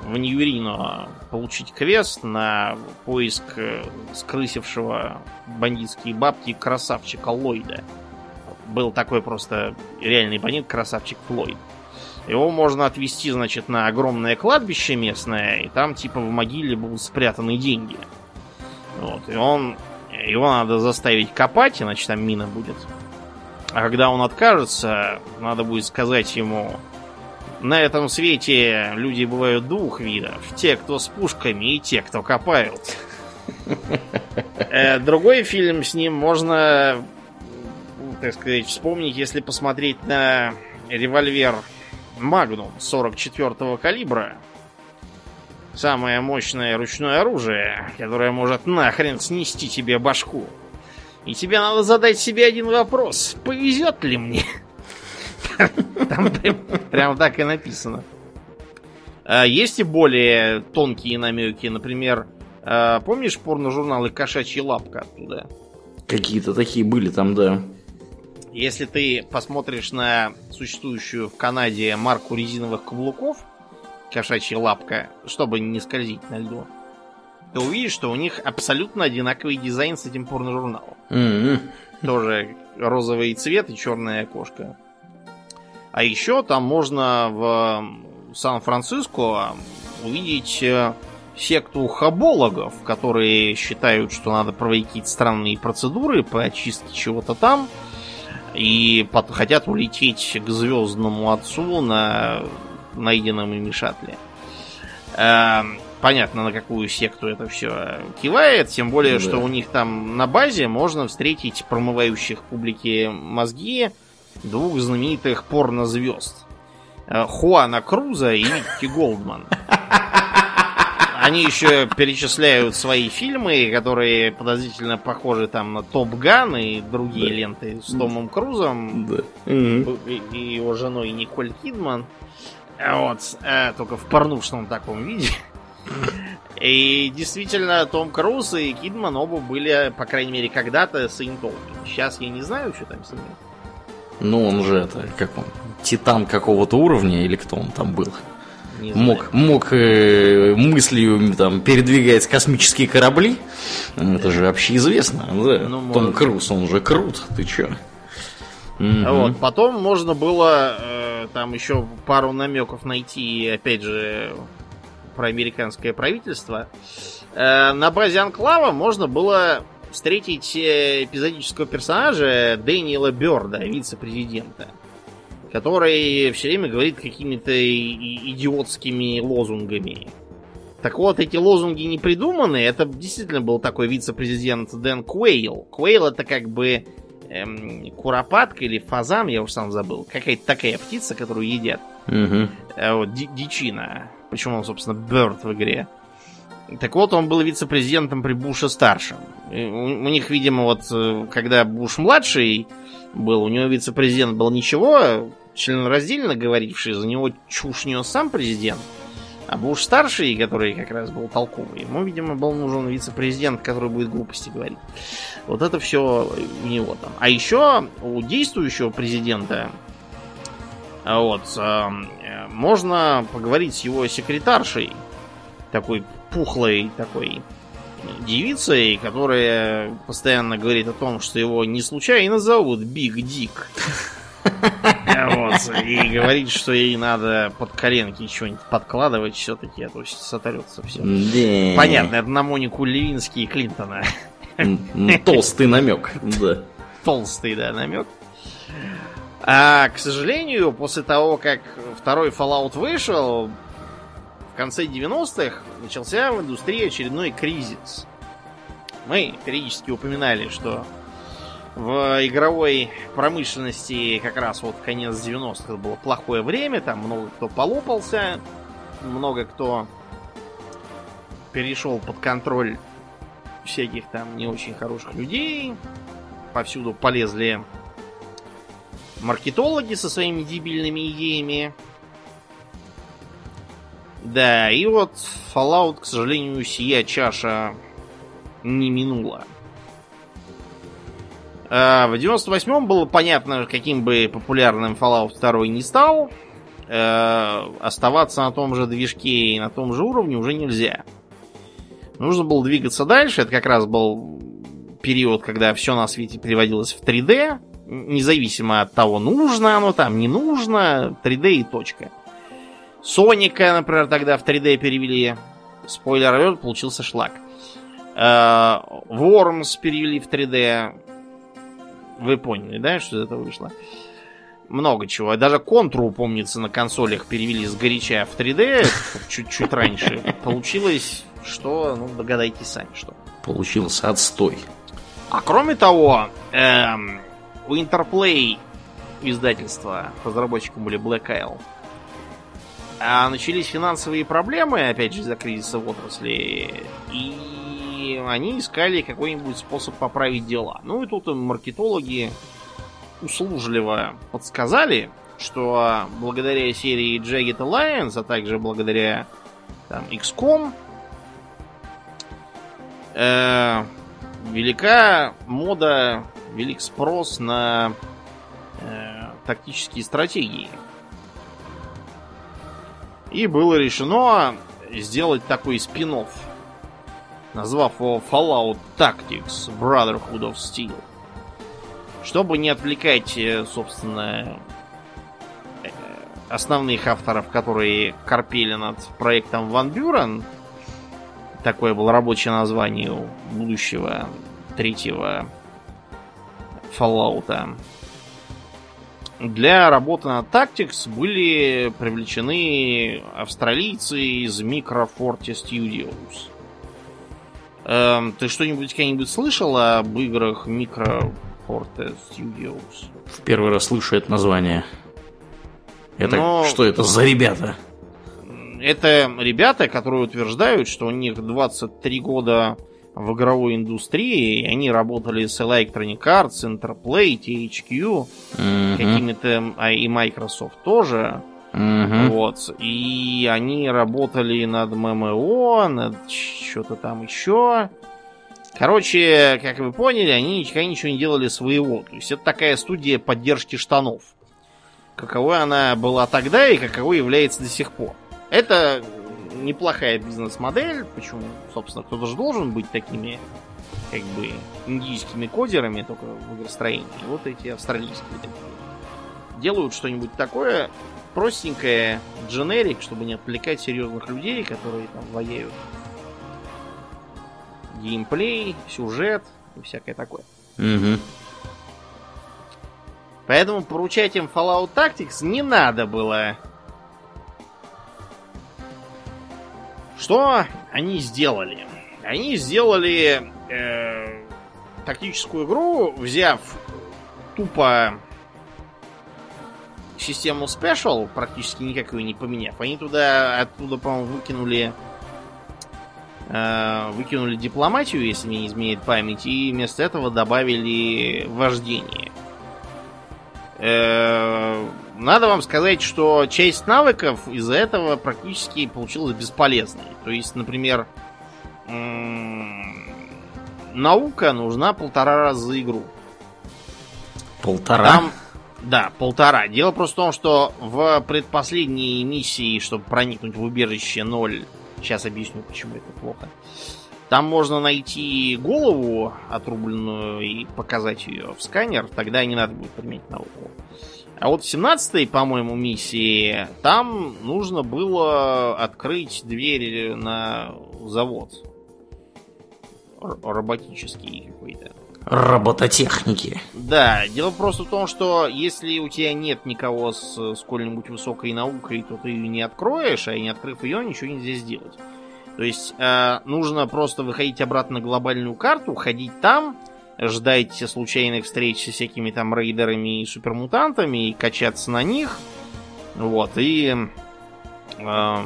в Ньюрино получить квест на поиск э, скрысившего бандитские бабки красавчика Ллойда. Был такой просто реальный бандит, красавчик Флойд. Его можно отвезти, значит, на огромное кладбище местное, и там, типа, в могиле будут спрятаны деньги. Вот, и он... Его надо заставить копать, иначе там мина будет. А когда он откажется, надо будет сказать ему, на этом свете люди бывают двух видов. Те, кто с пушками, и те, кто копают. Э, Другой фильм с ним можно, так сказать, вспомнить, если посмотреть на револьвер Магнум 44-го калибра. Самое мощное ручное оружие, которое может нахрен снести тебе башку. И тебе надо задать себе один вопрос. Повезет ли мне? Там прям, прям так и написано. А, Есть и более тонкие намеки. Например, а, помнишь порно-журналы «Кошачья лапка» оттуда? Какие-то такие были там, да. Если ты посмотришь на существующую в Канаде марку резиновых каблуков «Кошачья лапка», чтобы не скользить на льду, ты увидишь, что у них абсолютно одинаковый дизайн с этим порно-журналом. М-м. Тоже розовый цвет и черное окошко. А еще там можно в Сан-Франциско увидеть э, секту хабологов, которые считают, что надо проводить какие-то странные процедуры по очистке чего-то там. И пот- хотят улететь к звездному отцу на найденном ими шаттле. Эм, Понятно, на какую секту это все кивает, тем более, Да. что у них там на базе можно встретить промывающих публике мозги двух знаменитых порнозвезд. Э, Хуана Круза и Микки Голдман. Они еще перечисляют свои фильмы, которые подозрительно похожи там на Топ Ган и другие Да. ленты с Томом Крузом Да. М. и и его женой Николь Кидман. А Вот, э, только в порнушном таком виде. И действительно, Том Круз и Кидман оба были, по крайней мере, когда-то саентологами. Сейчас я не знаю, что там с ними. Ну, он же это, как он, титан какого-то уровня, или кто он там был? Не знаю. Мог, мог э, мыслью там передвигать космические корабли. Это же общеизвестно. Да. Ну, Том может. Круз, он же крут. Ты чё? Вот, потом можно было э, там еще пару намеков найти, опять же, про американское правительство. Э, на базе Анклава можно было встретить э, эпизодического персонажа Дэниела Берда, вице-президента, который все время говорит какими-то идиотскими лозунгами. Так вот, эти лозунги не придуманы. Это действительно был такой вице-президент Дэн Куэйл. Куэйл это как бы эм, куропатка или фазан, я уж сам забыл. Какая-то такая птица, которую едят. Мгм. Э, вот, ди- дичина. Почему он, собственно, Бёрд в игре. Так вот, он был вице-президентом при Буше старшем. И У, у них, видимо, вот э, когда Буш младший был, у него вице-президент был ничего, членораздельно говоривший, за него чушь нес сам президент. А Буш старший, который как раз был толковый, ему, видимо, был нужен вице-президент, который будет глупости говорить. Вот это все у него там. А еще у действующего президента а вот, эм, э, можно поговорить с его секретаршей, такой пухлой такой девицей, которая постоянно говорит о том, что его не случайно зовут Биг Дик. *laughs* Вот, и говорит, что ей надо под коленки что-нибудь подкладывать все-таки, а то сотрется все. Да. Понятно, это на Монику Левински и Клинтона. Толстый намек, да. Толстый, да, намек. А, к сожалению, после того, как второй Fallout вышел, в конце 90-х начался в индустрии очередной кризис. Мы периодически упоминали, что в игровой промышленности как раз вот конец 90-х было плохое время, там много кто полопался, много кто перешел под контроль всяких там не очень хороших людей, повсюду полезли маркетологи со своими дебильными идеями. Да, и вот Fallout, к сожалению, сия чаша не минула. А, в 98-м было понятно, каким бы популярным Fallout 2 не стал, э, оставаться на том же движке и на том же уровне уже нельзя. Нужно было двигаться дальше. Это как раз был период, когда все на свете переводилось в 3D, независимо от того, нужно оно там, не нужно, 3D и точка. Соника, например, тогда в 3D перевели. Спойлер алерт, получился шлак. Вормс перевели в 3D. Вы поняли, да, что это вышло? Много чего. Даже контру, помнится, на консолях перевели с горяча в 3D чуть-чуть раньше. Получилось, что, ну, догадайтесь сами, что. Получился отстой. А кроме того, эм, у Interplay издательства, разработчиком были Black Isle, а начались финансовые проблемы, опять же, из-за кризиса в отрасли, и они искали какой-нибудь способ поправить дела. Ну и тут маркетологи услужливо подсказали, что благодаря серии Jagged Alliance, а также благодаря там, XCOM, э, велика мода, велик спрос на э, тактические стратегии. И было решено сделать такой спин назвав его Fallout Tactics Brotherhood of Steel. Чтобы не отвлекать, э, собственно, э, основных авторов, которые корпели над проектом Ван Бюрен, такое было рабочее название у будущего третьего Fallout. Для работы над Tactics были привлечены австралийцы из Micro Forte Studios. Эм, ты что-нибудь когда-нибудь слышал об играх Micro Forte Studios? В первый раз слышу это название. Это Но- что это за ребята? Это ребята, которые утверждают, что у них 23 года в игровой индустрии, и они работали с Electronic Arts, Interplay, THQ, Мгм, какими-то, а и Microsoft тоже. мгм. Вот. И они работали над ММО, над что-то там еще. Короче, как вы поняли, они никогда ничего не делали своего. То есть это такая студия поддержки штанов. Каковой она была тогда и каковой является до сих пор. Это неплохая бизнес-модель. Почему, собственно, кто-то же должен быть такими, как бы, индийскими кодерами, только в игростроении. Вот эти австралийские такие. Делают что-нибудь такое простенькое, дженерик, чтобы не отвлекать серьезных людей, которые там вояют. Геймплей, сюжет и всякое такое. Мгм. Поэтому поручать им Fallout Tactics не надо было. Что они сделали? Они сделали э, тактическую игру, взяв тупо систему Special, практически никак ее не поменяв. Они туда, оттуда, по-моему, выкинули э, выкинули дипломатию, если не изменяет память, и вместо этого добавили вождение. Э, Надо вам сказать, что часть навыков из-за этого практически получилась бесполезной. То есть, например, наука нужна полтора раза за игру. Полтора. Там, да, полтора. Дело просто в том, что в предпоследней миссии, чтобы проникнуть в убежище 0, Сейчас объясню, почему это плохо. Там можно найти голову отрубленную и показать ее в сканер, тогда не надо будет применить науку. А вот в 17-й, по-моему, миссии, там нужно было открыть дверь на завод. Р- роботический какой-то. Робототехники. Да, дело просто в том, что если у тебя нет никого с сколь-нибудь высокой наукой, то ты ее не откроешь, а не открыв ее, ничего нельзя сделать. То есть э, нужно просто выходить обратно на глобальную карту, ходить там, ждать случайных встреч со всякими там рейдерами и супермутантами и качаться на них. Вот, и э,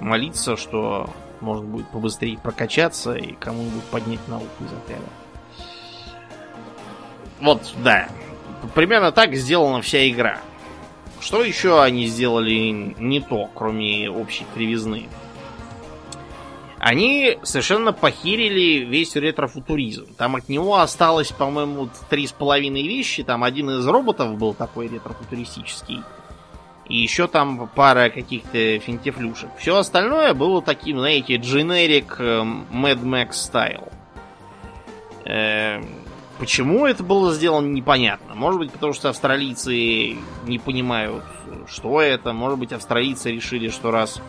молиться, что можно будет побыстрее прокачаться и кому-нибудь поднять науку из отряда. Вот, да. Примерно так сделана вся игра. Что еще они сделали не то, кроме общей кривизны? Они совершенно похерили весь ретрофутуризм. Там от него осталось, по-моему, три с половиной вещи. Там один из роботов был такой ретрофутуристический. И еще там пара каких-то финтифлюшек. Все остальное было таким, знаете, generic э, Mad Max style. Э, почему это было сделано, непонятно. Может быть, потому что австралийцы не понимают, что это. Может быть, австралийцы решили, что раз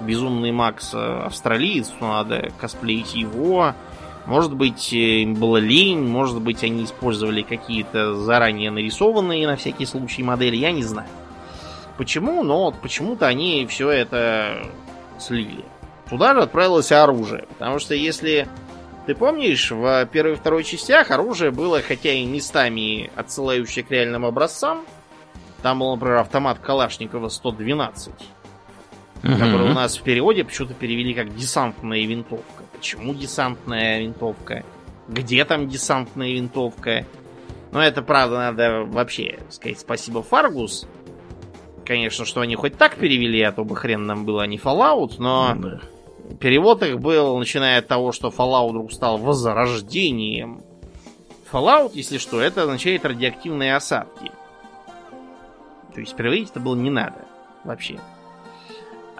Безумный Макс австралиец, то надо косплеить его. Может быть, э, им было лень, может быть, они использовали какие-то заранее нарисованные на всякий случай модели, я не знаю. Почему, но вот почему-то они все это слили. Туда же отправилось оружие, потому что если ты помнишь, в первой и второй частях оружие было, хотя и местами отсылающее к реальным образцам, там был, например, автомат Калашникова 112, Мгм. который у нас в переводе почему-то перевели как десантная винтовка. Почему десантная винтовка? Где там десантная винтовка? Ну, это правда, надо вообще сказать спасибо Фаргус. Конечно, что они хоть так перевели, а то бы хрен нам было, а не Fallout, но Да. перевод их был, начиная от того, что Fallout вдруг стал возрождением. Fallout, если что, это означает радиоактивные осадки. То есть переводить это было не надо вообще.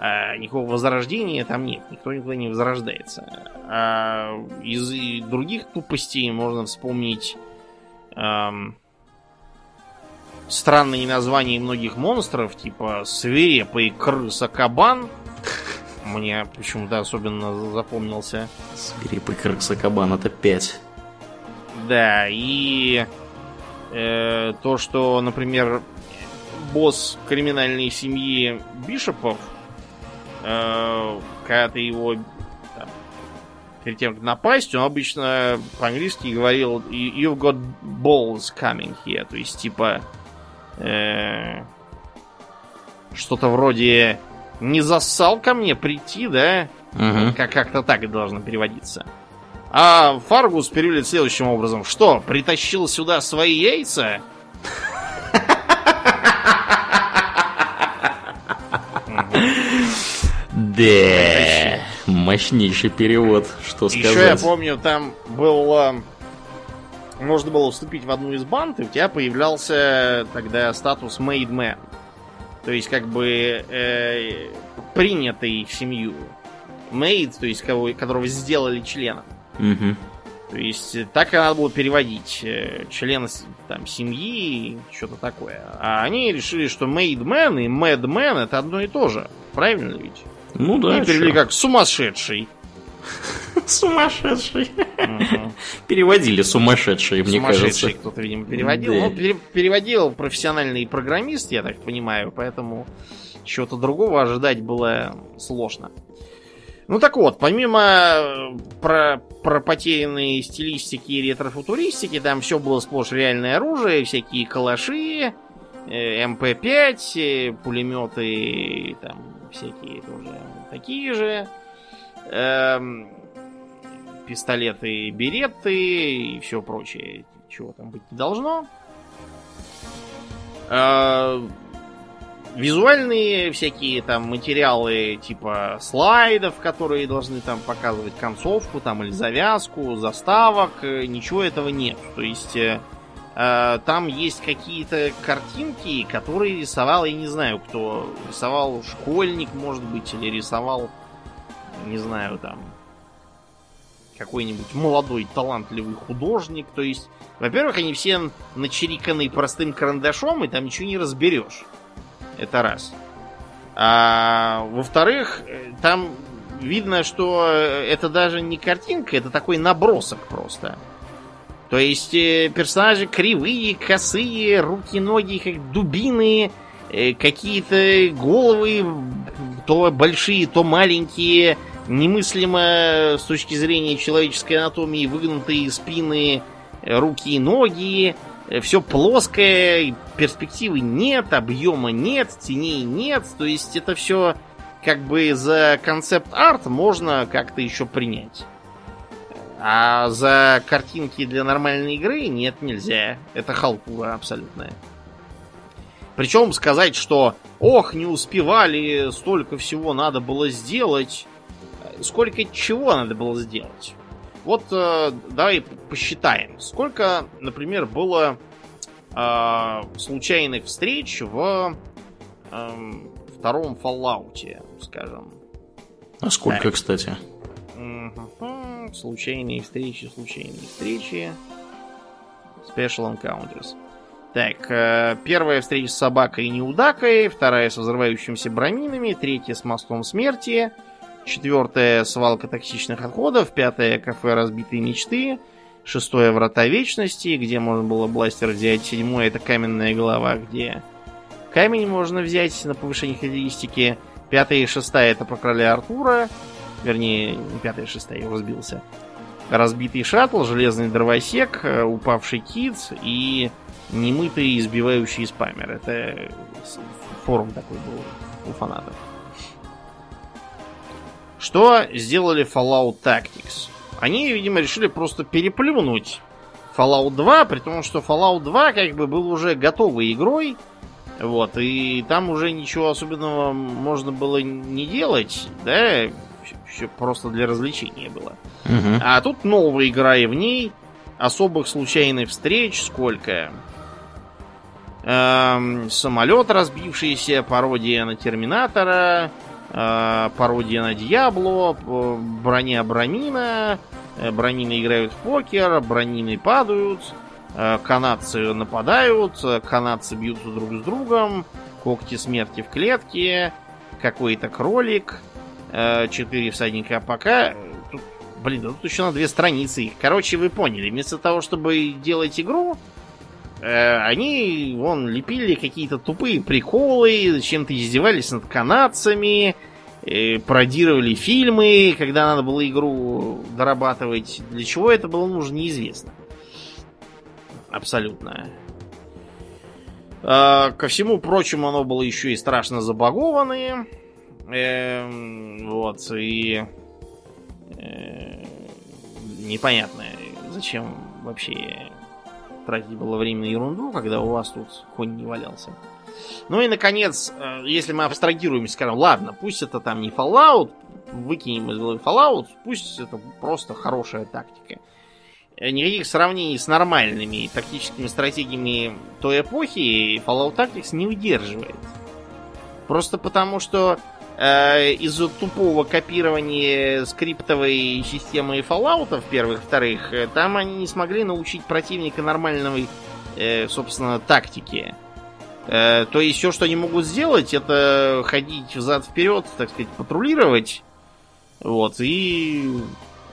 А никакого возрождения там нет, никто никуда не возрождается. А из других тупостей можно вспомнить ам, странные названия многих монстров, типа свирепый крыса-кабан. Мне почему-то особенно запомнился. Свирепый крысокабан это 5. Да, и э, то, что, например, босс криминальной семьи Бишопов, когда ты его там, перед тем, как напасть, он обычно по-английски говорил You've got balls coming here. То есть, типа, э, что-то вроде не зассал ко мне прийти, да? Мгм. Как- как-то так это должно переводиться. А Фаргус переводит следующим образом. Что, притащил сюда свои яйца? Да. Мощнейший перевод, что Еще я сказать. помню, там был... а, Можно было вступить в одну из банд, и у тебя появлялся тогда статус Made Man. То есть, как бы, э, принятый в семью. Made, то есть, кого, которого сделали членом. Мгм. То есть так и надо было переводить э, члена с- там, семьи, что-то такое. А они решили, что made man и mad man это одно и то же. Правильно ведь? Ну да. Они перевели как сумасшедший. *laughs* Сумасшедший. Переводили сумасшедшие, мне Сумасшедший кажется. кто-то, видимо, переводил. Ну, пере- переводил профессиональный программист, я так понимаю, поэтому чего-то другого ожидать было сложно. Ну так вот, помимо э, про, про потерянные стилистики и ретрофутуристики, там все было сплошь реальное оружие, всякие калаши, э, МП-5, э, пулеметы, там всякие тоже такие же. Эм, пистолеты, береты и все прочее, чего там быть не должно. Э, Визуальные всякие там материалы типа слайдов, которые должны там показывать концовку там или завязку, заставок, э, ничего этого нет. То есть э, там есть какие-то картинки, которые рисовал, я не знаю кто, рисовал школьник, может быть, или рисовал не знаю, там, какой-нибудь молодой талантливый художник. То есть, во-первых, они все начериканы простым карандашом, и там ничего не разберешь. Это раз. А во-вторых, там видно, что это даже не картинка, это такой набросок просто. То есть э, персонажи кривые, косые, руки-ноги как дубины, э, какие-то головы то большие, то маленькие, немыслимо с точки зрения человеческой анатомии выгнутые спины, руки и ноги, все плоское, перспективы нет, объема нет, теней нет, то есть это все как бы за концепт-арт можно как-то еще принять. А за картинки для нормальной игры нет, нельзя. Это халтура абсолютная. Причем сказать, что ох, не успевали, столько всего надо было сделать. Сколько чего надо было сделать? Вот э, давай посчитаем. Сколько, например, было э, случайных встреч в э, втором Fallout, скажем. А сколько, так. кстати? Случайные встречи, случайные встречи. Special Encounters. Так, э, первая встреча с собакой и неудакой, вторая с взрывающимися бронинами, третья с мостом смерти, четвертая свалка токсичных отходов, пятая кафе разбитые мечты, шестое врата вечности, где можно было бластер взять, седьмое это каменная голова, где камень можно взять на повышение характеристики, пятая и шестая это про короля Артура, Вернее, не пятая, шестая, я разбился. Разбитый шаттл, железный дровосек, э, упавший кит и немытый избивающий спамер. Это форум такой был у фанатов. Что сделали Fallout Tactics? Они, видимо, решили просто переплюнуть Fallout 2, при том, что Fallout 2 как бы был уже готовой игрой, вот, и там уже ничего особенного можно было не делать, да, все просто для развлечения было. Угу. А тут новая игра и в ней особых случайных встреч сколько. Эм, самолет разбившийся, пародия на Терминатора, э, пародия на Диабло, броня Бронина, э, Бронины играют в покер, Бронины падают, э, канадцы нападают, канадцы бьются друг с другом, когти смерти в клетке, какой-то кролик, Э, четыре всадника пока. Тут, блин, тут еще на две страницы. Короче, вы поняли. Вместо того, чтобы делать игру, э, они вон лепили какие-то тупые приколы, чем-то издевались над канадцами, э, пародировали фильмы, когда надо было игру дорабатывать. Для чего это было нужно, неизвестно. Абсолютно. Ко всему прочему, оно было еще и страшно забагованное. Эм, вот, и... Э, непонятно, зачем вообще тратить было время на ерунду, когда у вас тут конь не валялся. Ну и, наконец, э, если мы абстрагируем, скажем, ладно, пусть это там не Fallout, выкинем из головы Fallout, пусть это просто хорошая тактика. Э, никаких сравнений с нормальными тактическими стратегиями той эпохи Fallout Tactics не выдерживает. Просто потому, что из-за тупого копирования скриптовой системы Fallout первых, вторых, э, там они не смогли научить противника нормальной, э, собственно, тактике. Э, то есть все, что они могут сделать, это ходить взад-вперед, так сказать, патрулировать. Вот, и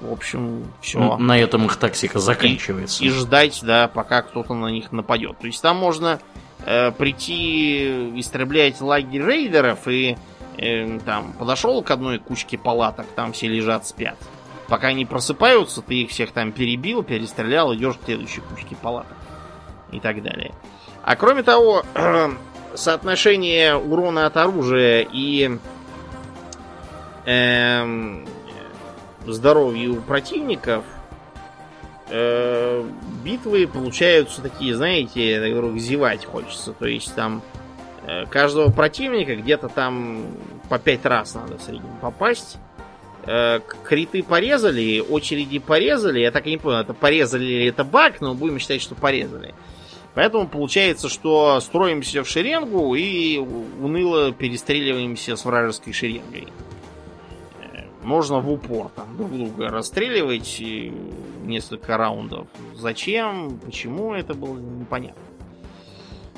в общем, все. На этом их тактика заканчивается. И, и ждать, да, пока кто-то на них нападет. То есть там можно э, прийти истреблять лагерь рейдеров и э, там подошел к одной кучке палаток, там все лежат, спят. Пока они просыпаются, ты их всех там перебил, перестрелял, идешь к следующей кучке палаток. И так далее. А кроме того, *clears throat* соотношение урона от оружия и э, у противников э, битвы получаются такие, знаете, на которых зевать хочется. То есть там каждого противника где-то там по пять раз надо в среднем попасть. Э, криты порезали, очереди порезали. Я так и не понял, это порезали или это баг, но будем считать, что порезали. Поэтому получается, что строимся в шеренгу и уныло перестреливаемся с вражеской шеренгой. Э, можно в упор там друг друга расстреливать несколько раундов. Зачем, почему это было непонятно.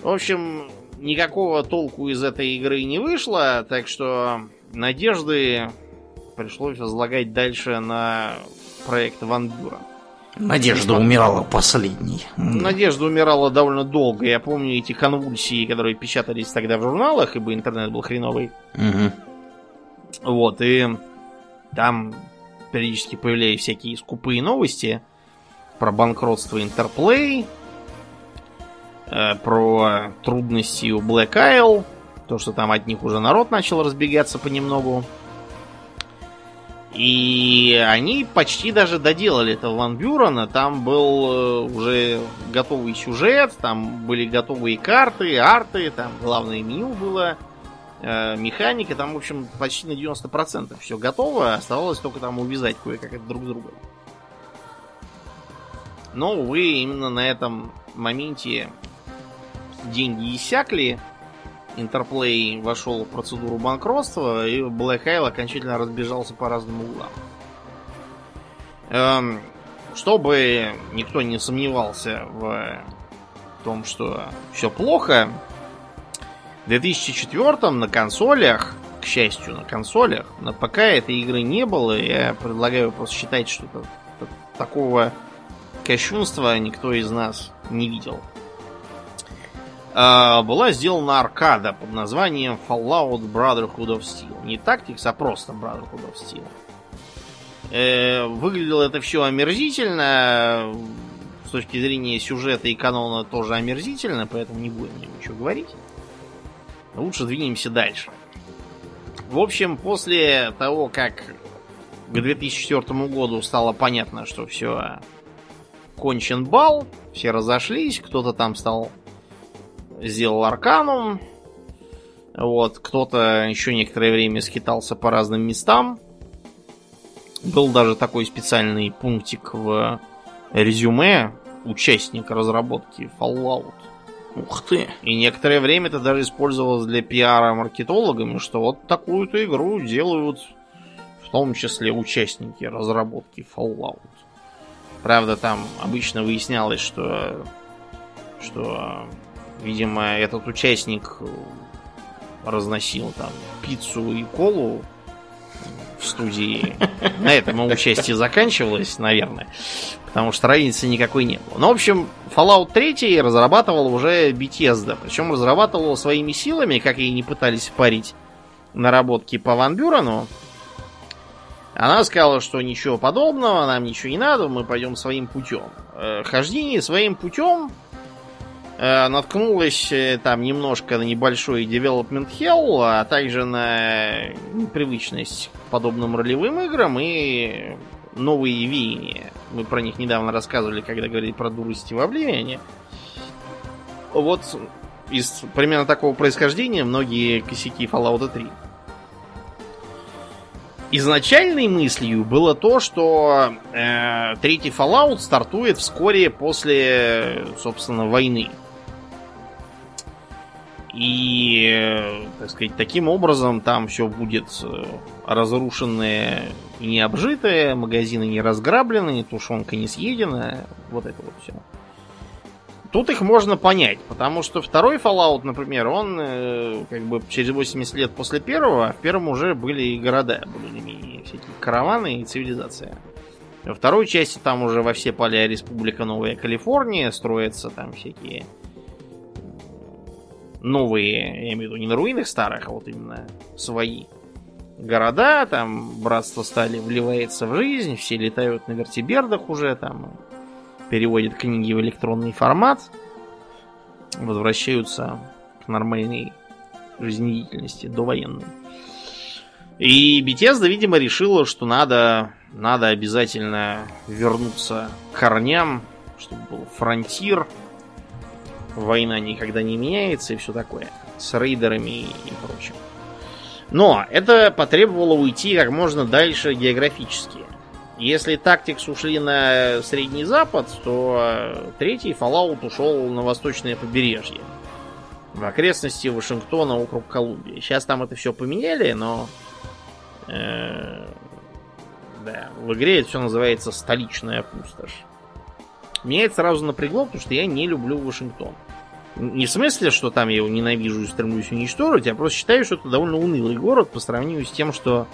В общем, никакого толку из этой игры не вышло, так что надежды пришлось возлагать дальше на проект Ван Бюра. Надежда умирала последней. Надежда умирала довольно долго. Я помню эти конвульсии, которые печатались тогда в журналах, ибо интернет был хреновый. Угу. Вот, и там периодически появлялись всякие скупые новости про банкротство Интерплей, э, про трудности у Black Isle, то, что там от них уже народ начал разбегаться понемногу. И они почти даже доделали это Ван Бюрена. Там был э, уже готовый сюжет, там были готовые карты, арты, там главное меню было, э, механика. Там, в общем, почти на 90% все готово. Оставалось только там увязать кое-как это друг с другом. Но, увы, именно на этом моменте деньги иссякли. Интерплей вошел в процедуру банкротства, и Black Isle окончательно разбежался по разным углам. Эм, чтобы никто не сомневался в том, что все плохо, в 2004 на консолях, к счастью, на консолях, на ПК этой игры не было. Я предлагаю просто считать, что такого кощунства никто из нас не видел. А, была сделана аркада под названием Fallout Brotherhood of Steel. Не Tactics, а просто Brotherhood of Steel. Э, выглядело это все омерзительно. С точки зрения сюжета и канона тоже омерзительно, поэтому не будем ничего говорить. Лучше двинемся дальше. В общем, после того, как к 2004 году стало понятно, что все кончен бал, все разошлись, кто-то там стал сделал Арканум. Вот, кто-то еще некоторое время скитался по разным местам. Был даже такой специальный пунктик в резюме участник разработки Fallout. Ух ты! И некоторое время это даже использовалось для пиара маркетологами, что вот такую-то игру делают в том числе участники разработки Fallout. Правда, там обычно выяснялось, что, что Видимо, этот участник э, разносил там пиццу и колу в студии. *laughs* На этом его участие заканчивалось, наверное. Потому что разницы никакой не было. Ну, в общем, Fallout 3 разрабатывал уже Bethesda. Причем разрабатывал своими силами, как и не пытались парить наработки по Ван Бюрену. Она сказала, что ничего подобного, нам ничего не надо, мы пойдем своим путем. Э, хождение своим путем наткнулась э, там немножко на небольшой development hell, а также на непривычность к подобным ролевым играм и новые веяния. Мы про них недавно рассказывали, когда говорили про дурости в Обливиане. Вот из примерно такого происхождения многие косяки Fallout 3. Изначальной мыслью было то, что э, третий Fallout стартует вскоре после, собственно, войны. И, так сказать, таким образом там все будет э, разрушенное и не обжитое, магазины не разграблены, тушенка не съедена, вот это вот все. Тут их можно понять, потому что второй Fallout, например, он э, как бы через 80 лет после первого, а в первом уже были и города, более-менее всякие караваны и цивилизация. Во второй части там уже во все поля Республика Новая Калифорния строятся там всякие новые, я имею в виду не на руинах старых, а вот именно свои города, там братство стали вливается в жизнь, все летают на вертибердах уже, там переводят книги в электронный формат, возвращаются к нормальной жизнедеятельности, до военной. И Bethesda, видимо, решила, что надо, надо обязательно вернуться к корням, чтобы был фронтир, война никогда не меняется и все такое. С рейдерами и, прочим. Но это потребовало уйти как можно дальше географически. Если Тактикс ушли на Средний Запад, то третий Fallout ушел на восточное побережье. В окрестности Вашингтона, округ Колумбия. Сейчас там это все поменяли, но э, Да, в игре это все называется столичная пустошь. Меня это сразу напрягло, потому что я не люблю Вашингтон. Не в смысле, что там я его ненавижу и стремлюсь уничтожить, я просто считаю, что это довольно унылый город по сравнению с тем, что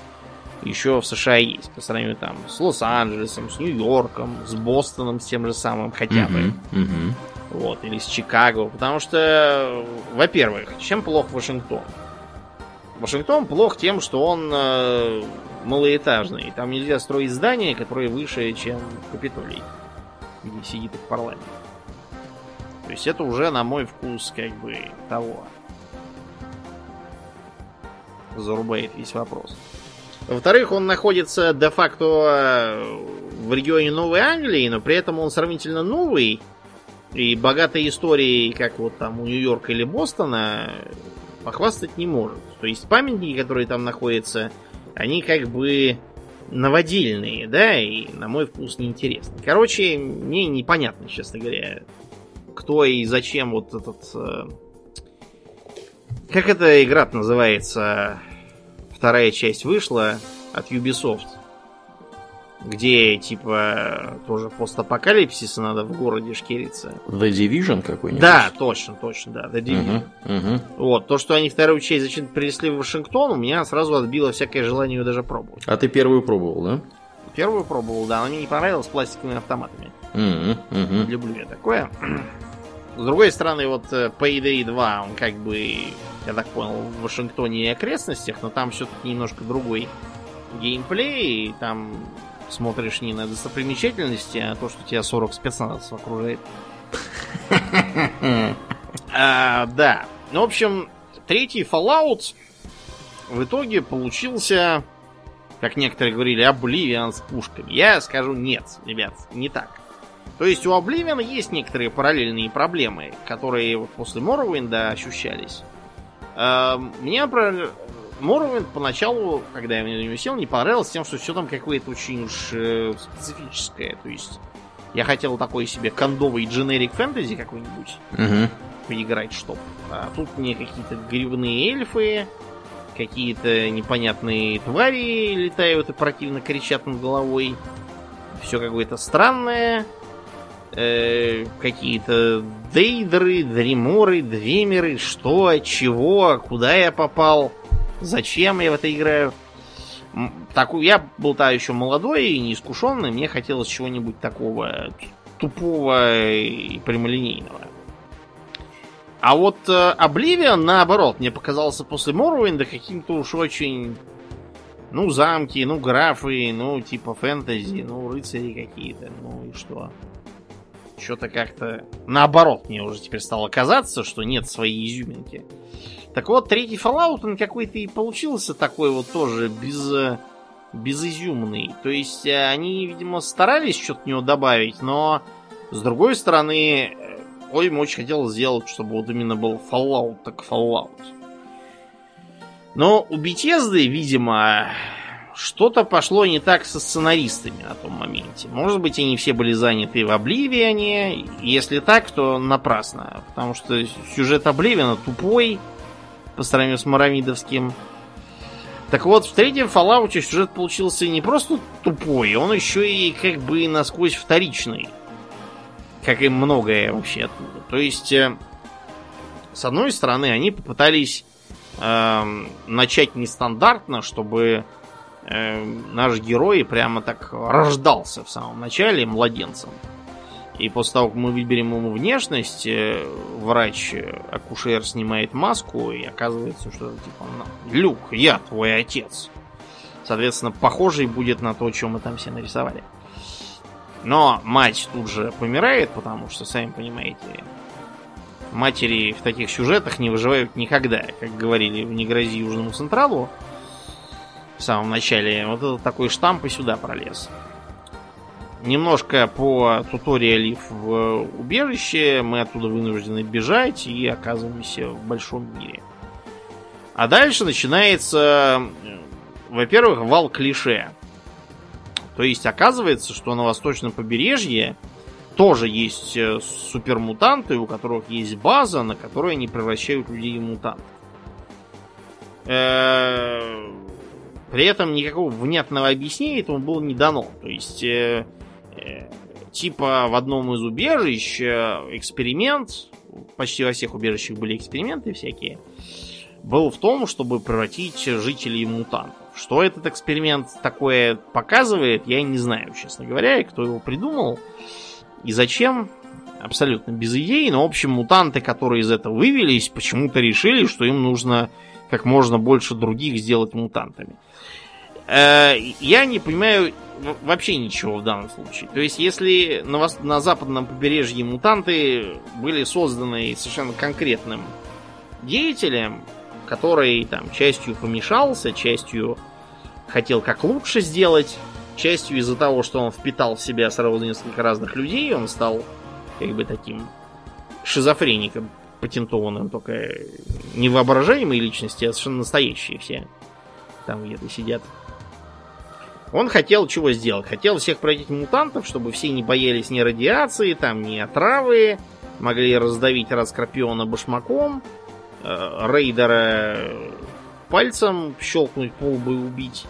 еще в США есть. По сравнению там с Лос-Анджелесом, с Нью-Йорком, с Бостоном, с тем же самым хотя бы. Мгм. Вот, или с Чикаго. Потому что, во-первых, чем плох Вашингтон? Вашингтон плох тем, что он э, малоэтажный. Там нельзя строить здания, которые выше, чем Капитолий, где сидит их парламент. То есть это уже, на мой вкус, как бы того. Зарубает весь вопрос. Во-вторых, он находится де-факто э, в регионе Новой Англии, но при этом он сравнительно новый. И богатой историей, как вот там у Нью-Йорка или Бостона, похвастать не может. То есть памятники, которые там находятся, они как бы новодельные, да, и на мой вкус неинтересны. Короче, мне непонятно, честно говоря, кто и зачем вот этот... э, Как эта игра называется? Вторая часть вышла от Ubisoft. Где, типа, тоже постапокалипсис, и надо в городе шкериться. The Division какой-нибудь? Да, точно, точно, да. The Division. Мгм, мгм. Вот, то, что они вторую часть зачем-то перенесли в Вашингтон, у меня сразу отбило всякое желание ее даже пробовать. А ты первую пробовал, да? Первую пробовал, да, но мне не понравилось с пластиковыми автоматами. Не мгм. люблю я такое. С другой стороны, вот э, Payday 2, он как бы, я так понял, в Вашингтоне и окрестностях, но там все-таки немножко другой геймплей, и там смотришь не на достопримечательности, а то, что тебя 40 спецназовцев окружает. *laughs* А, да. Ну, в общем, третий Fallout в итоге получился, как некоторые говорили, Oblivion с пушками. Я скажу нет, ребят, не так. То есть у Oblivion есть некоторые параллельные проблемы, которые вот после Morrowind ощущались. Мне про Morrowind поначалу, когда я в него сел, не понравилось тем, что все там какое-то очень уж э, специфическое. То есть я хотел такой себе кондовый дженерик фэнтези какой-нибудь Мгм. поиграть, чтоб. А тут мне какие-то грибные эльфы, какие-то непонятные твари летают и противно кричат над головой. Все какое-то странное. Э, какие-то дейдры, дреморы, двемеры, что, чего, куда я попал, зачем я в это играю. М, Такую, я был тогда еще молодой и неискушенный, мне хотелось чего-нибудь такого тупого и прямолинейного. А вот э, Oblivion, наоборот, мне показался после Morrowind каким-то уж очень... Ну, замки, ну, графы, ну, типа фэнтези, ну, рыцари какие-то, ну и что? Что-то как-то... Наоборот, мне уже теперь стало казаться, что нет своей изюминки. Так вот, третий Fallout, он какой-то и получился такой вот тоже без... э, безизюмный. То есть э, они, видимо, старались что-то в него добавить, но с другой стороны, э, ой, им очень хотелось сделать, чтобы вот именно был Fallout, так Fallout. Но у Bethesda, видимо, что-то пошло не так со сценаристами на том моменте. Может быть, они все были заняты в Обливионе. Если так, то напрасно. Потому что сюжет Обливиона тупой по сравнению с Марамидовским. Так вот, в третьем Fallout сюжет получился не просто тупой, он еще и как бы насквозь вторичный. Как и многое вообще. То есть, э, с одной стороны, они попытались эм, начать нестандартно, чтобы эм, наш герой прямо так рождался в самом начале младенцем. И после того, как мы выберем ему внешность, э, врач, э, снимает маску, и оказывается, что типа «На, Люк, я твой отец. Соответственно, похожий будет на то, что мы там все нарисовали. Но мать тут же помирает, потому что, сами понимаете, матери в таких сюжетах не выживают никогда. Как говорили в «Не грози Южному Централу» в самом начале, вот этот такой штамп и сюда пролез. Немножко по туториалив в убежище, мы оттуда вынуждены бежать и оказываемся в большом мире. А дальше начинается, э, во-первых, вал клише. То есть оказывается, что на восточном побережье тоже есть э, супермутанты, у которых есть база, на которой они превращают людей в мутантов. Э, При этом никакого внятного объяснения этому было не дано. То есть, э, э, типа в одном из убежищ э, эксперимент, почти во всех убежищах были эксперименты всякие, был в том, чтобы превратить жителей в мутантов. Что этот эксперимент такое показывает, я не знаю, честно говоря, и кто его придумал, и зачем, абсолютно без идей, но, в общем, мутанты, которые из этого вывелись, почему-то решили, что им нужно как можно больше других сделать мутантами. Э, я не понимаю вообще ничего в данном случае. То есть, если на, вос- на западном побережье мутанты были созданы совершенно конкретным деятелем, который там частью помешался, частью хотел как лучше сделать, частью из-за того, что он впитал в себя сразу несколько разных людей, он стал как бы таким шизофреником патентованным, только невоображаемые личности, а совершенно настоящие все там где-то сидят. Он хотел чего сделать? Хотел всех пройти мутантов, чтобы все не боялись ни радиации, там, ни отравы, могли раздавить Раскорпиона башмаком, э, рейдера пальцем щелкнуть по лбу и убить,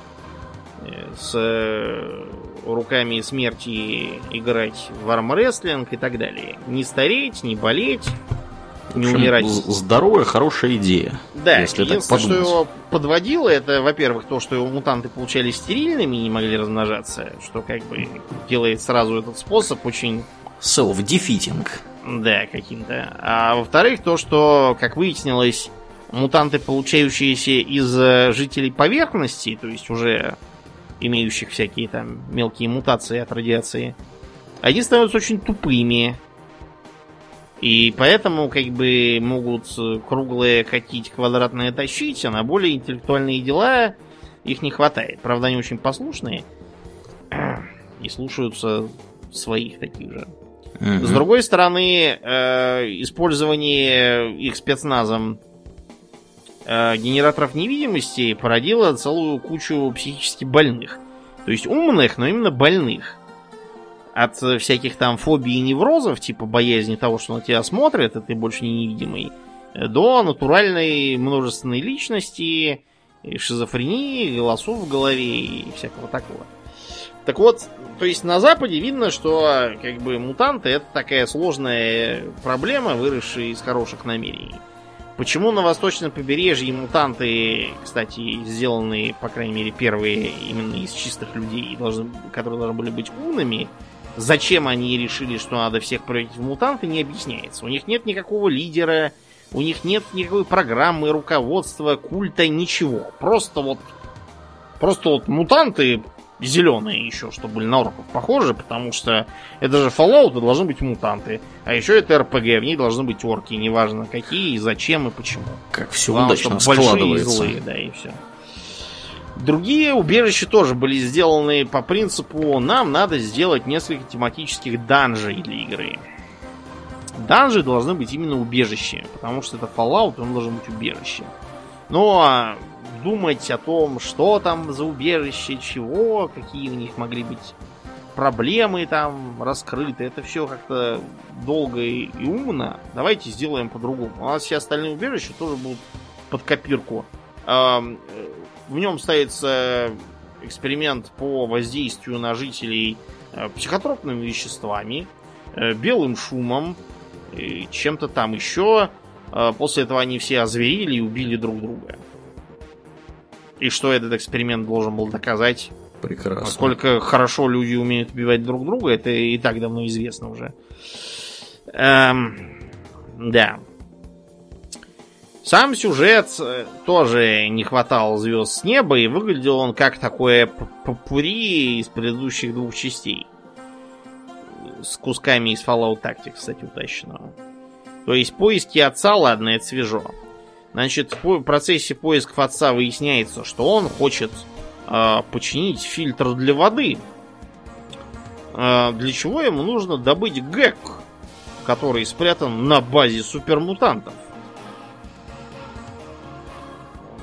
э, с э, руками смерти играть в армрестлинг и так далее. Не стареть, не болеть, не общем, умирать. Здоровая, хорошая идея. Да, если так что его подводило, это, во-первых, то, что его мутанты получались стерильными и не могли размножаться, что как бы делает сразу этот способ очень, Self-defeating. да, каким-то. А во-вторых, то, что, как выяснилось, мутанты, получающиеся из э, жителей поверхности, то есть уже имеющих всякие там мелкие мутации от радиации, они становятся очень тупыми. И поэтому как бы могут круглые катить, квадратные тащить, а на более интеллектуальные дела их не хватает. Правда, они очень послушные *clears throat* и слушаются своих таких же. С другой стороны, э, использование их спецназом э, генераторов невидимости породило целую кучу психически больных. То есть умных, но именно больных. От всяких там фобий и неврозов, типа боязни того, что на тебя смотрят, и ты больше не невидимый, э, до натуральной множественной личности, шизофрении, голосов в голове и всякого такого. Так вот, то есть на Западе видно, что как бы мутанты это такая сложная проблема, выросшая из хороших намерений. Почему на восточном побережье мутанты, кстати, сделанные, по крайней мере, первые именно из чистых людей, должны, которые должны были быть умными, зачем они решили, что надо всех превратить в мутанты, не объясняется. У них нет никакого лидера, у них нет никакой программы, руководства, культа, ничего. Просто вот Просто вот мутанты зеленые еще, что были на орков похожи, потому что это же Fallout, и должны быть мутанты. А еще это РПГ, в ней должны быть орки, неважно какие, и зачем, и почему. Как все Главное, удачно чтобы большие складывается. злые, да, и все. Другие убежища тоже были сделаны по принципу нам надо сделать несколько тематических данжей для игры. Данжи должны быть именно убежища, потому что это Fallout, он должен быть убежище. Но думать о том, что там за убежище, чего, какие у них могли быть проблемы там раскрыты, это все как-то долго и и умно. Давайте сделаем по-другому. У нас все остальные убежища тоже будут под копирку. Э, В нем ставится эксперимент по воздействию на жителей э, психотропными веществами, э, белым шумом, и чем-то там еще. Э, После этого они все озверели и убили друг друга. И что этот эксперимент должен был доказать? Прекрасно. Насколько хорошо люди умеют убивать друг друга, это и так давно известно уже. Эм, да. Сам сюжет э, тоже не хватал звезд с неба, и выглядел он как такое попури из предыдущих двух частей. С кусками из Fallout Tactics, кстати, утащенного. То есть поиски отца, ладно, это свежо. Значит, в процессе поисков отца выясняется, что он хочет э, починить фильтр для воды. Э, для чего ему нужно добыть гэк, который спрятан на базе супермутантов.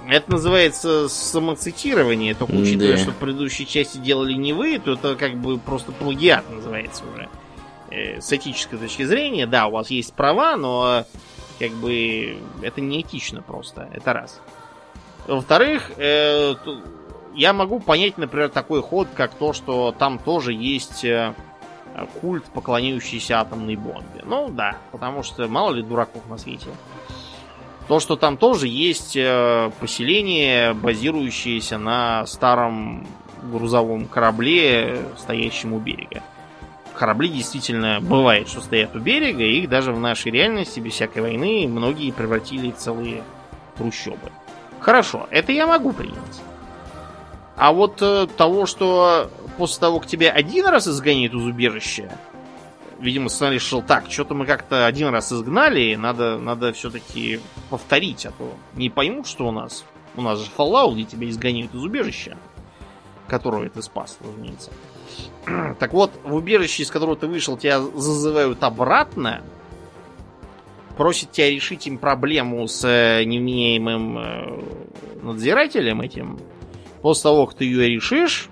Это называется самоцитирование, только учитывая, Да. что в предыдущей части делали не вы, то это как бы просто плагиат называется уже. Э, с этической точки зрения, да, у вас есть права, но как бы это неэтично просто. Это раз. Во-вторых, э, я могу понять, например, такой ход, как то, что там тоже есть э, культ, поклоняющийся атомной бомбе. Ну да, потому что мало ли дураков на свете. То, что там тоже есть э, поселение, базирующееся на старом грузовом корабле, стоящем у берега. Корабли действительно бывает, что стоят у берега, и их даже в нашей реальности, без всякой войны, многие превратили в целые трущобы. Хорошо, это я могу принять. А вот э, того, что после того, как тебя один раз изгоняют из убежища, видимо, сценарий решил, так, что-то мы как-то один раз изгнали, надо, надо все-таки повторить, а то не поймут, что у нас. У нас же Fallout, где тебя изгоняют из убежища, которое ты спас, разумеется. *clears throat* так вот, в убежище, из которого ты вышел, тебя зазывают обратно, просят тебя решить им проблему с э, невменяемым э, надзирателем этим. После того, как ты ее решишь,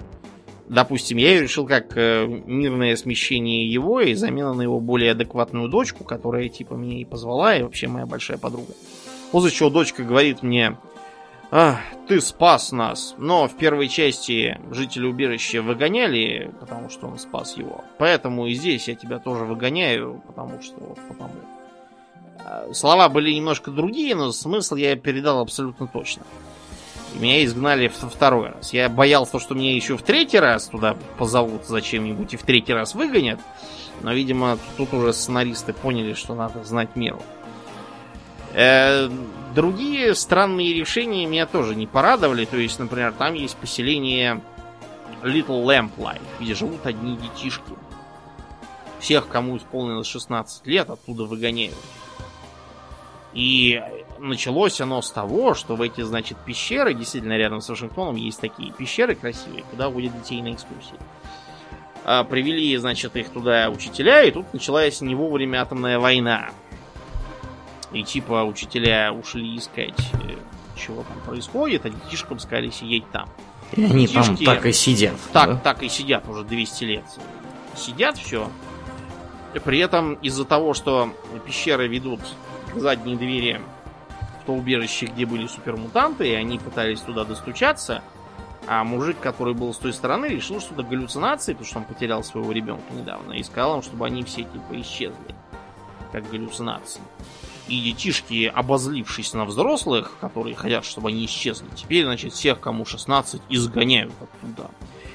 допустим, я решил как э, мирное смещение его и замена на его более адекватную дочку, которая типа меня и позвала, и вообще моя большая подруга. После чего дочка говорит мне, ты спас нас, но в первой части жители убежища выгоняли, потому что он спас его. Поэтому и здесь я тебя тоже выгоняю, потому что вот потому. А, слова были немножко другие, но смысл я передал абсолютно точно. Меня изгнали в второй раз. Я боялся, что меня еще в третий раз туда позовут зачем-нибудь и в третий раз выгонят. Но, видимо, тут уже сценаристы поняли, что надо знать меру. Э, другие странные решения меня тоже не порадовали. То есть, например, там есть поселение Little Lamp Life, где живут одни детишки. Всех, кому исполнилось 16 лет, оттуда выгоняют. И началось оно с того, что в эти, значит, пещеры, действительно рядом с Вашингтоном есть такие пещеры красивые, куда водят детей на экскурсии. А, привели, значит, их туда учителя, и тут началась не вовремя атомная война. И типа учителя ушли искать, э, чего там происходит, а детишкам сказали сидеть там. И они Детишки, там так и сидят. Так, да? так и сидят уже 200 лет. Сидят все. При этом из-за того, что пещеры ведут к задней двери в то убежище, где были супермутанты, и они пытались туда достучаться. А мужик, который был с той стороны, решил, что это галлюцинации, потому что он потерял своего ребенка недавно, и сказал им, чтобы они все типа исчезли, как галлюцинации. И детишки, обозлившись на взрослых, которые хотят, чтобы они исчезли, теперь, значит, всех, кому 16, изгоняют оттуда.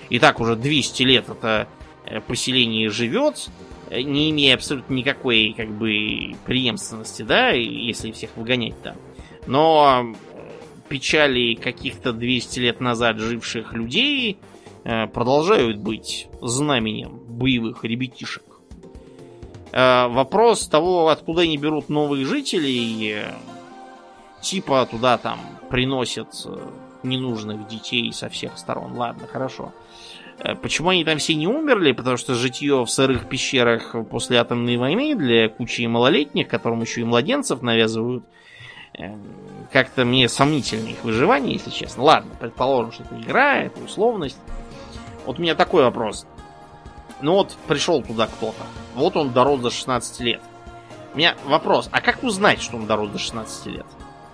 И так уже 200 лет это э, поселение живет, э, не имея абсолютно никакой, как бы, преемственности, да, если всех выгонять там. Но печали каких-то 200 лет назад живших людей э, продолжают быть знаменем боевых ребятишек. Э, вопрос того, откуда они берут новых жителей, э, типа туда там приносят ненужных детей со всех сторон. Ладно, хорошо. Почему они там все не умерли? Потому что житье в сырых пещерах после атомной войны для кучи малолетних, которым еще и младенцев навязывают, как-то мне сомнительно их выживание, если честно. Ладно, предположим, что это игра, это условность. Вот у меня такой вопрос. Ну вот пришел туда кто-то. Вот он дорос до 16 лет. У меня вопрос, а как узнать, что он дорос до 16 лет?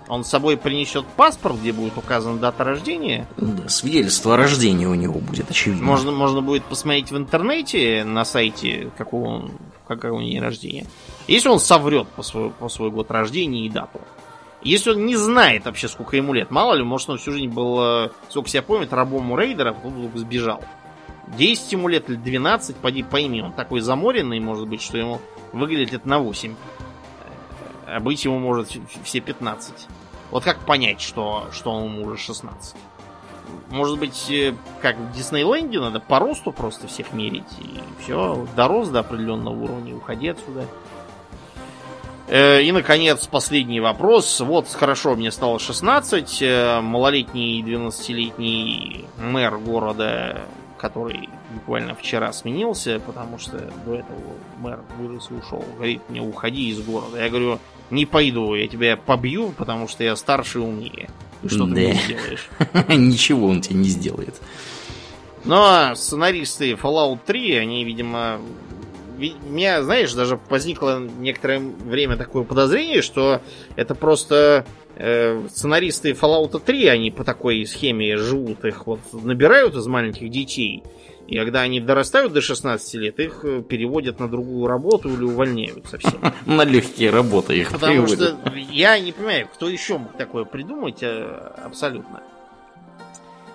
Он с собой принесет паспорт, где будет указана дата рождения? Да, свидетельство о рождении у него будет, очевидно. Можно, можно будет посмотреть в интернете на сайте, какого он, какое у него рождения. Если он соврет по свой, по свой год рождения и дату. Если он не знает вообще, сколько ему лет, мало ли, может, он всю жизнь был, э, сколько себя помнит, рабом у рейдера, потом вдруг сбежал. 10 ему лет или 12, поди пойми, он такой заморенный, может быть, что ему выглядит лет на 8. А быть ему может все 15. Вот как понять, что, что он ему уже 16? Может быть, э, как в Диснейленде, надо по росту просто всех мерить, и все, дорос до определенного уровня, уходи отсюда. Э, и, наконец, последний вопрос. Вот, хорошо, мне стало 16. Э, малолетний 12-летний мэр города, который буквально вчера сменился, потому что до этого мэр вырос и ушел, говорит мне, уходи из города. Я говорю, не пойду, я тебя побью, потому что я старше и умнее. И что да. ты мне сделаешь? *laughs* Ничего он тебе не сделает. Но сценаристы Fallout 3, они, видимо, у меня, знаешь, даже возникло некоторое время такое подозрение, что это просто э, сценаристы Fallout 3, они по такой схеме живут, их вот набирают из маленьких детей, и когда они дорастают до 16 лет, их э, переводят на другую работу или увольняют совсем. *laughs* На легкие работы их Потому что я не понимаю, кто еще мог такое придумать э, абсолютно.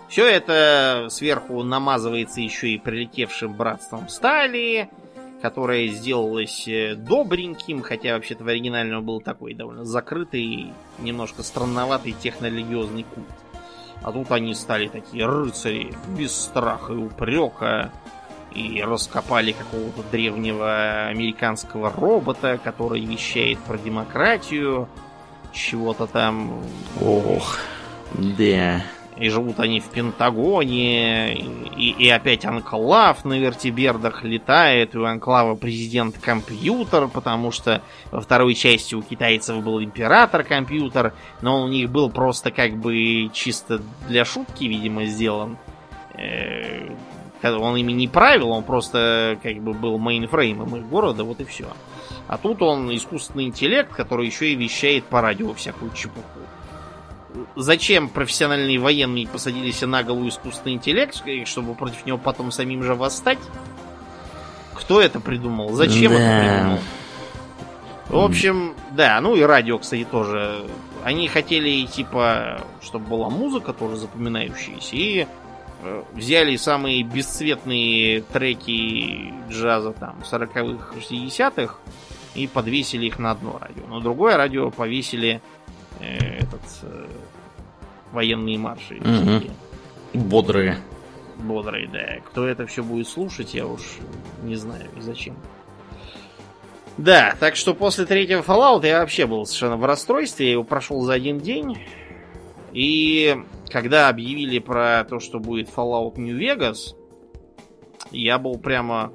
Все это сверху намазывается еще и прилетевшим братством стали, которое сделалось э, добреньким, хотя вообще-то в оригинальном был такой довольно закрытый, немножко странноватый технорелигиозный культ. А тут они стали такие рыцари, без страха и упрека, и раскопали какого-то древнего американского робота, который вещает про демократию, чего-то там. Ох, да. И живут они в Пентагоне, и, и опять Анклав на вертибердах летает, и у Анклава президент компьютер, потому что во второй части у китайцев был император-компьютер, но он у них был просто как бы чисто для шутки, видимо, сделан. Э, он ими не правил, он просто как бы был мейнфреймом их города, вот и все. А тут он искусственный интеллект, который еще и вещает по радио всякую чепуху зачем профессиональные военные посадили себе на голову искусственный интеллект, чтобы против него потом самим же восстать? Кто это придумал? Зачем да. это придумал? В общем, да, ну и радио, кстати, тоже. Они хотели, типа, чтобы была музыка тоже запоминающаяся, и э, взяли самые бесцветные треки джаза там 40-х, 60-х и подвесили их на одно радио. На другое радио повесили э, этот э, военные марши. Угу. Бодрые. Бодрые, да. Кто это все будет слушать, я уж не знаю и зачем. Да, так что после третьего Fallout я вообще был совершенно в расстройстве. Я его прошел за один день. И когда объявили про то, что будет Fallout New Vegas, я был прямо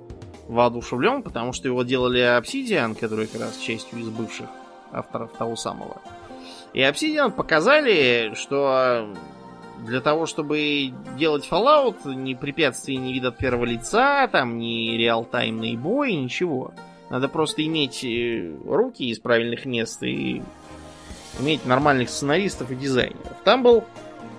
воодушевлен, потому что его делали Obsidian, который как раз частью из бывших авторов того самого. И Obsidian показали, что для того, чтобы делать Fallout, ни препятствий не вид от первого лица, там ни реалтаймный бой, ничего. Надо просто иметь э, руки из правильных мест и иметь нормальных сценаристов и дизайнеров. Там был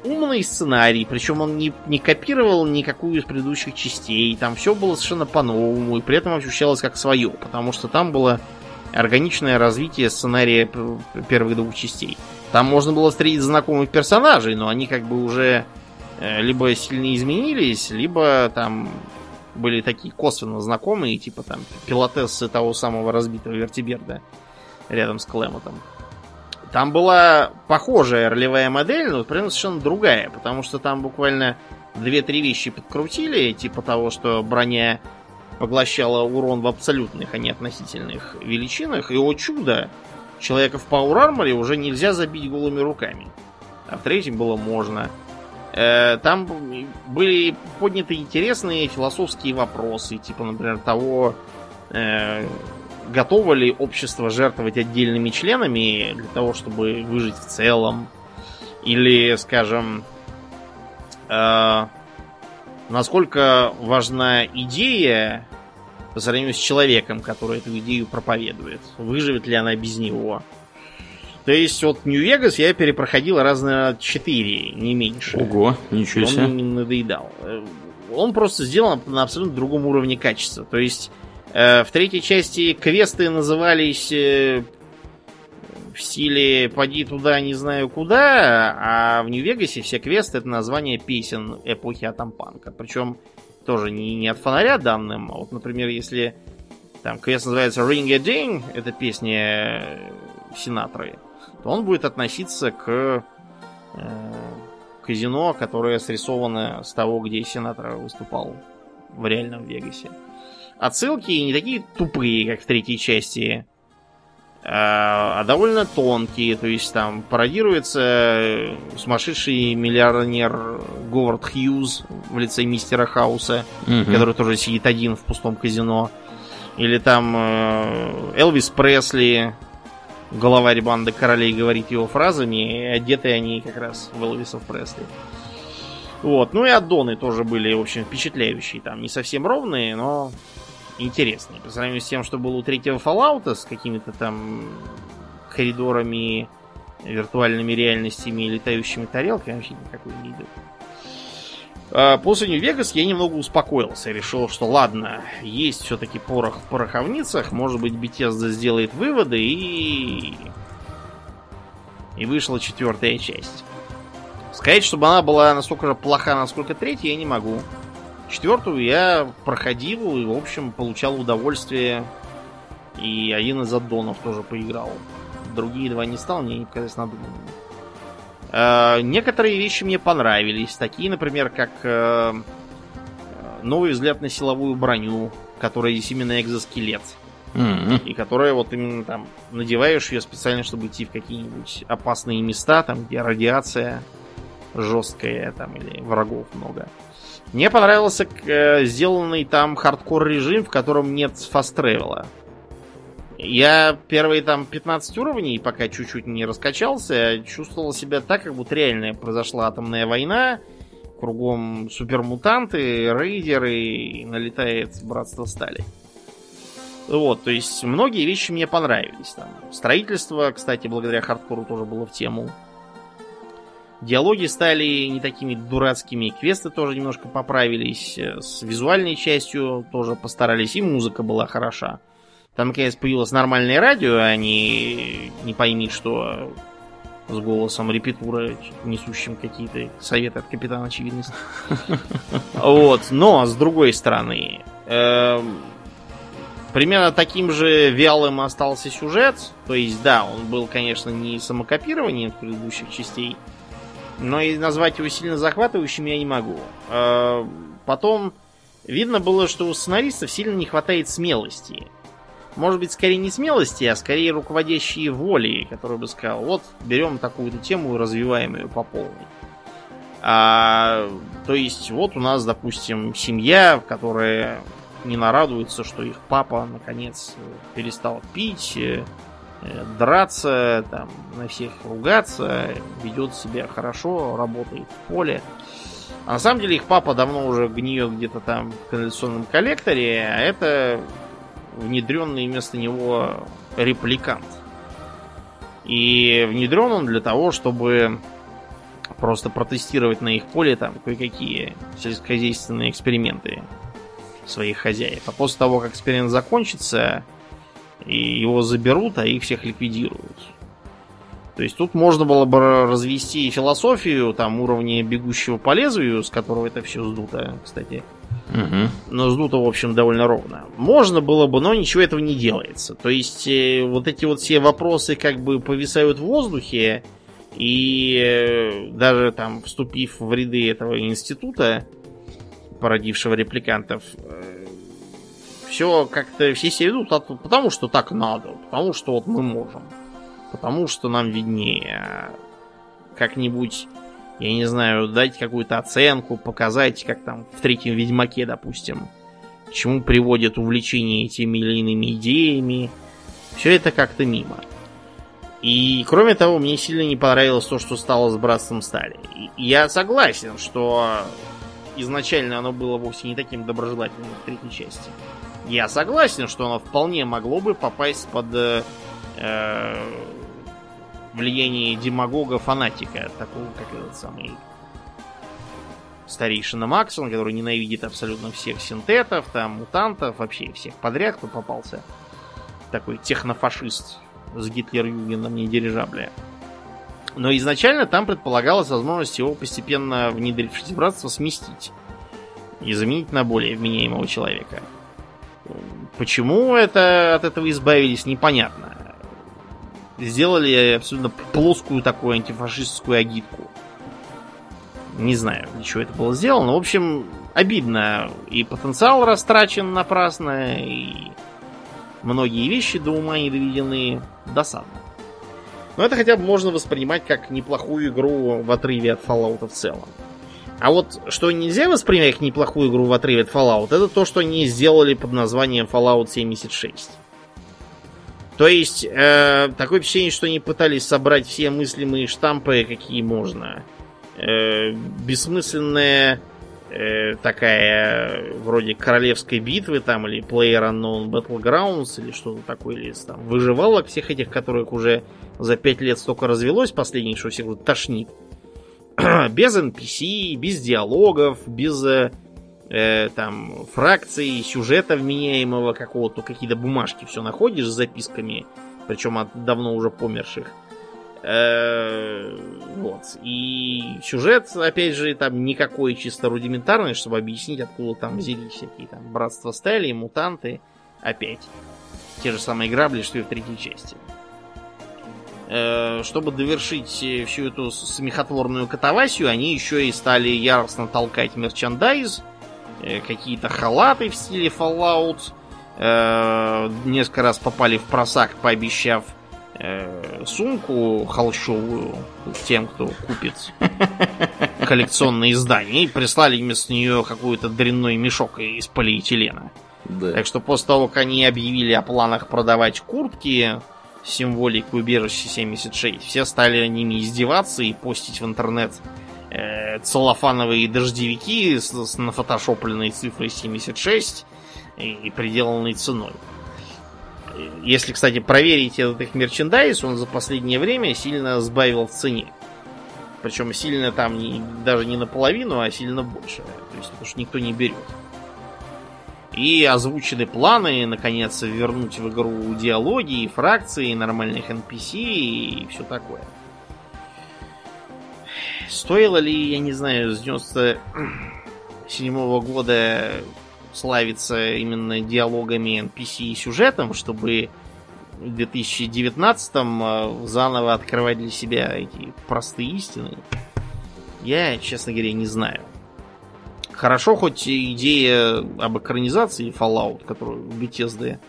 умный сценарий, причем он не, не копировал никакую из предыдущих частей, там все было совершенно по-новому, и при этом ощущалось как свое, потому что там было органичное развитие сценария первых двух частей. Там можно было встретить знакомых персонажей, но они как бы уже э, либо сильно изменились, либо там были такие косвенно знакомые, типа там пилотессы того самого разбитого вертиберда рядом с Клемотом. Там была похожая ролевая модель, но примерно совершенно другая, потому что там буквально две-три вещи подкрутили, типа того, что броня поглощала урон в абсолютных, а не относительных величинах. И, о чудо, человека в Power Armor уже нельзя забить голыми руками. А в третьем было можно. Э, там были подняты интересные философские вопросы, типа, например, того, э, готово ли общество жертвовать отдельными членами для того, чтобы выжить в целом. Или, скажем, э, насколько важна идея по сравнению с человеком, который эту идею проповедует. Выживет ли она без него? То есть вот Нью-Вегас я перепроходил раз на 4, не меньше. Ого, ничего себе. Он не надоедал. Он просто сделан на абсолютно другом уровне качества. То есть э, в третьей части квесты назывались э, в стиле «поди туда, не знаю куда», а в Нью-Вегасе все квесты это название песен эпохи Атампанка. Причем тоже не, не от фонаря данным, а вот, например, если там квест называется Ring a Ding, это песня Синатры, то он будет относиться к э, казино, которое срисовано с того, где Синатра выступал в реальном Вегасе. Отсылки не такие тупые, как в третьей части, а, а довольно тонкие. То есть там пародируется сумасшедший миллионер Говард Хьюз в лице мистера Хауса, угу. который тоже сидит один в пустом казино. Или там э, Элвис Пресли, главарь банды королей, говорит его фразами, и одеты они как раз в Элвисов Пресли. Вот. Ну и аддоны тоже были, в общем, впечатляющие. Там не совсем ровные, но интересный. По сравнению с тем, что было у третьего Fallout с какими-то там коридорами, виртуальными реальностями и летающими тарелками, вообще никакой не идет. А после Нью-Вегас я немного успокоился. Решил, что ладно, есть все-таки порох в пороховницах. Может быть, Bethesda сделает выводы и... И вышла четвертая часть. Сказать, чтобы она была настолько же плоха, насколько третья, я не могу. Четвертую я проходил и, в общем, получал удовольствие. И один из аддонов тоже поиграл. Другие два не стал, мне не показались надуманными. Э, некоторые вещи мне понравились. Такие, например, как э, новый взгляд на силовую броню, которая есть именно экзоскелет. Mm-hmm. И которая вот именно там надеваешь ее специально, чтобы идти в какие-нибудь опасные места, там, где радиация жесткая, там, или врагов много. Мне понравился э, сделанный там хардкор режим, в котором нет fast travel а. Я первые там 15 уровней, пока чуть-чуть не раскачался, чувствовал себя так, как будто реально произошла атомная война, кругом супермутанты, рейдеры, и налетает братство стали. Вот, то есть многие вещи мне понравились. Там. Строительство, кстати, благодаря хардкору тоже было в тему. Диалоги стали не такими дурацкими, квесты тоже немножко поправились, э, с визуальной частью тоже постарались, и музыка была хороша. Там, наконец, появилось нормальное радио, а не, не пойми, что с голосом репетура, несущим какие-то советы от капитана очевидности. *laughs* Вот, но, с другой стороны, эм, примерно таким же вялым остался сюжет. То есть, да, он был, конечно, не самокопированием предыдущих частей, но и назвать его сильно захватывающим я не могу. А, потом видно было, что у сценаристов сильно не хватает смелости. Может быть, скорее не смелости, а скорее руководящие воли, который бы сказал, вот, берем такую-то тему и развиваем ее по полной. А, то есть, вот у нас, допустим, семья, которая не нарадуется, что их папа, наконец, перестал пить, э, драться, там, на всех ругаться, ведет себя хорошо, работает в поле. А на самом деле их папа давно уже гниет где-то там в канализационном коллекторе, а это внедренный вместо него репликант. И внедрен он для того, чтобы просто протестировать на их поле там кое-какие сельскохозяйственные эксперименты своих хозяев. А после того, как эксперимент закончится, и его заберут, а их всех ликвидируют. То есть тут можно было бы развести философию там уровня бегущего по лезвию, с которого это все сдуто, кстати. Угу. Но сдуто, в общем, довольно ровно. Можно было бы, но ничего этого не делается. То есть э, вот эти вот все вопросы как бы повисают в воздухе, и э, даже там вступив в ряды этого института, породившего репликантов, э, все как-то все себя ведут потому, что так надо, потому что вот мы можем, потому что нам виднее. Как-нибудь, я не знаю, дать какую-то оценку, показать, как там в третьем Ведьмаке, допустим, к чему приводит увлечение этими или иными идеями. Все это как-то мимо. И кроме того, мне сильно не понравилось то, что стало с Братством Стали. И я согласен, что изначально оно было вовсе не таким доброжелательным в третьей части. Я согласен, что оно вполне могло бы попасть под э, э влияние демагога-фанатика, такого, как этот самый старейшина Максон, который ненавидит абсолютно всех синтетов, там, мутантов, вообще всех подряд, кто попался. Такой технофашист с Гитлер-Югеном не дирижабля. Но изначально там предполагалась возможность его постепенно внедрившись в братство сместить и заменить на более вменяемого человека. Почему это от этого избавились, непонятно. Сделали абсолютно плоскую такую антифашистскую агитку. Не знаю, для чего это было сделано. В общем, обидно. И потенциал растрачен напрасно, и многие вещи до ума не доведены. Досадно. Но это хотя бы можно воспринимать как неплохую игру в отрыве от Fallout в целом. А вот что нельзя воспринимать как неплохую игру в отрыве от Fallout, это то, что они сделали под названием Fallout 76. То есть, э, такое впечатление, что они пытались собрать все мыслимые штампы, какие можно. Э, бессмысленная э, такая вроде королевской битвы там или Player Unknown Battlegrounds или что-то такое, или там выживалок всех этих, которых уже за пять лет столько развелось, последних, что всех тошнит. *clears throat* без NPC, без диалогов, без э, э, там фракций, сюжета вменяемого какого-то, какие-то бумажки все находишь с записками, причем от давно уже померших. Э, вот. И сюжет, опять же, там никакой чисто рудиментарный, чтобы объяснить, откуда там взялись всякие там братства стали, мутанты. Опять. Те же самые грабли, что и в третьей части. Чтобы довершить всю эту смехотворную катавасию, они еще и стали яростно толкать мерчандайз, э, какие-то халаты в стиле Fallout, несколько раз попали в просак, пообещав э, сумку холщовую тем, кто купит *laughs* коллекционные издания, и прислали вместо нее какой-то дрянной мешок из полиэтилена. Да. Так что после того, как они объявили о планах продавать куртки символик убежища 76, все стали ними издеваться и постить в интернет э, целлофановые дождевики с, с нафотошопленной цифрой 76 и, и приделанной ценой. Если, кстати, проверить этот их мерчендайз, он за последнее время сильно сбавил в цене. Причем сильно там не, даже не наполовину, а сильно больше. То есть, потому что никто не берет. И озвучены планы, наконец, вернуть в игру диалоги, фракции, нормальных NPC и все такое. Стоило ли, я не знаю, с 97 -го года славится именно диалогами NPC и сюжетом, чтобы в 2019-м э, заново открывать для себя эти простые истины, я, честно говоря, не знаю. Хорошо, хоть идея об экранизации Fallout, которая в Bethesda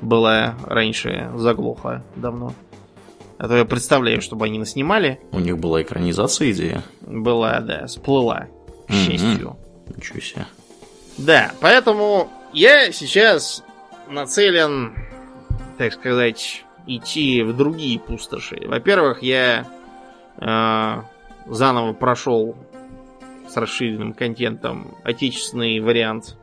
была раньше заглохла давно. А то я представляю, чтобы они наснимали. У них была экранизация идея? Была, да, сплыла, к mm-hmm. счастью. Ничего себе. Да, поэтому я сейчас нацелен, так сказать, идти в другие пустоши. Во-первых, я э, заново прошел с расширенным контентом отечественный вариант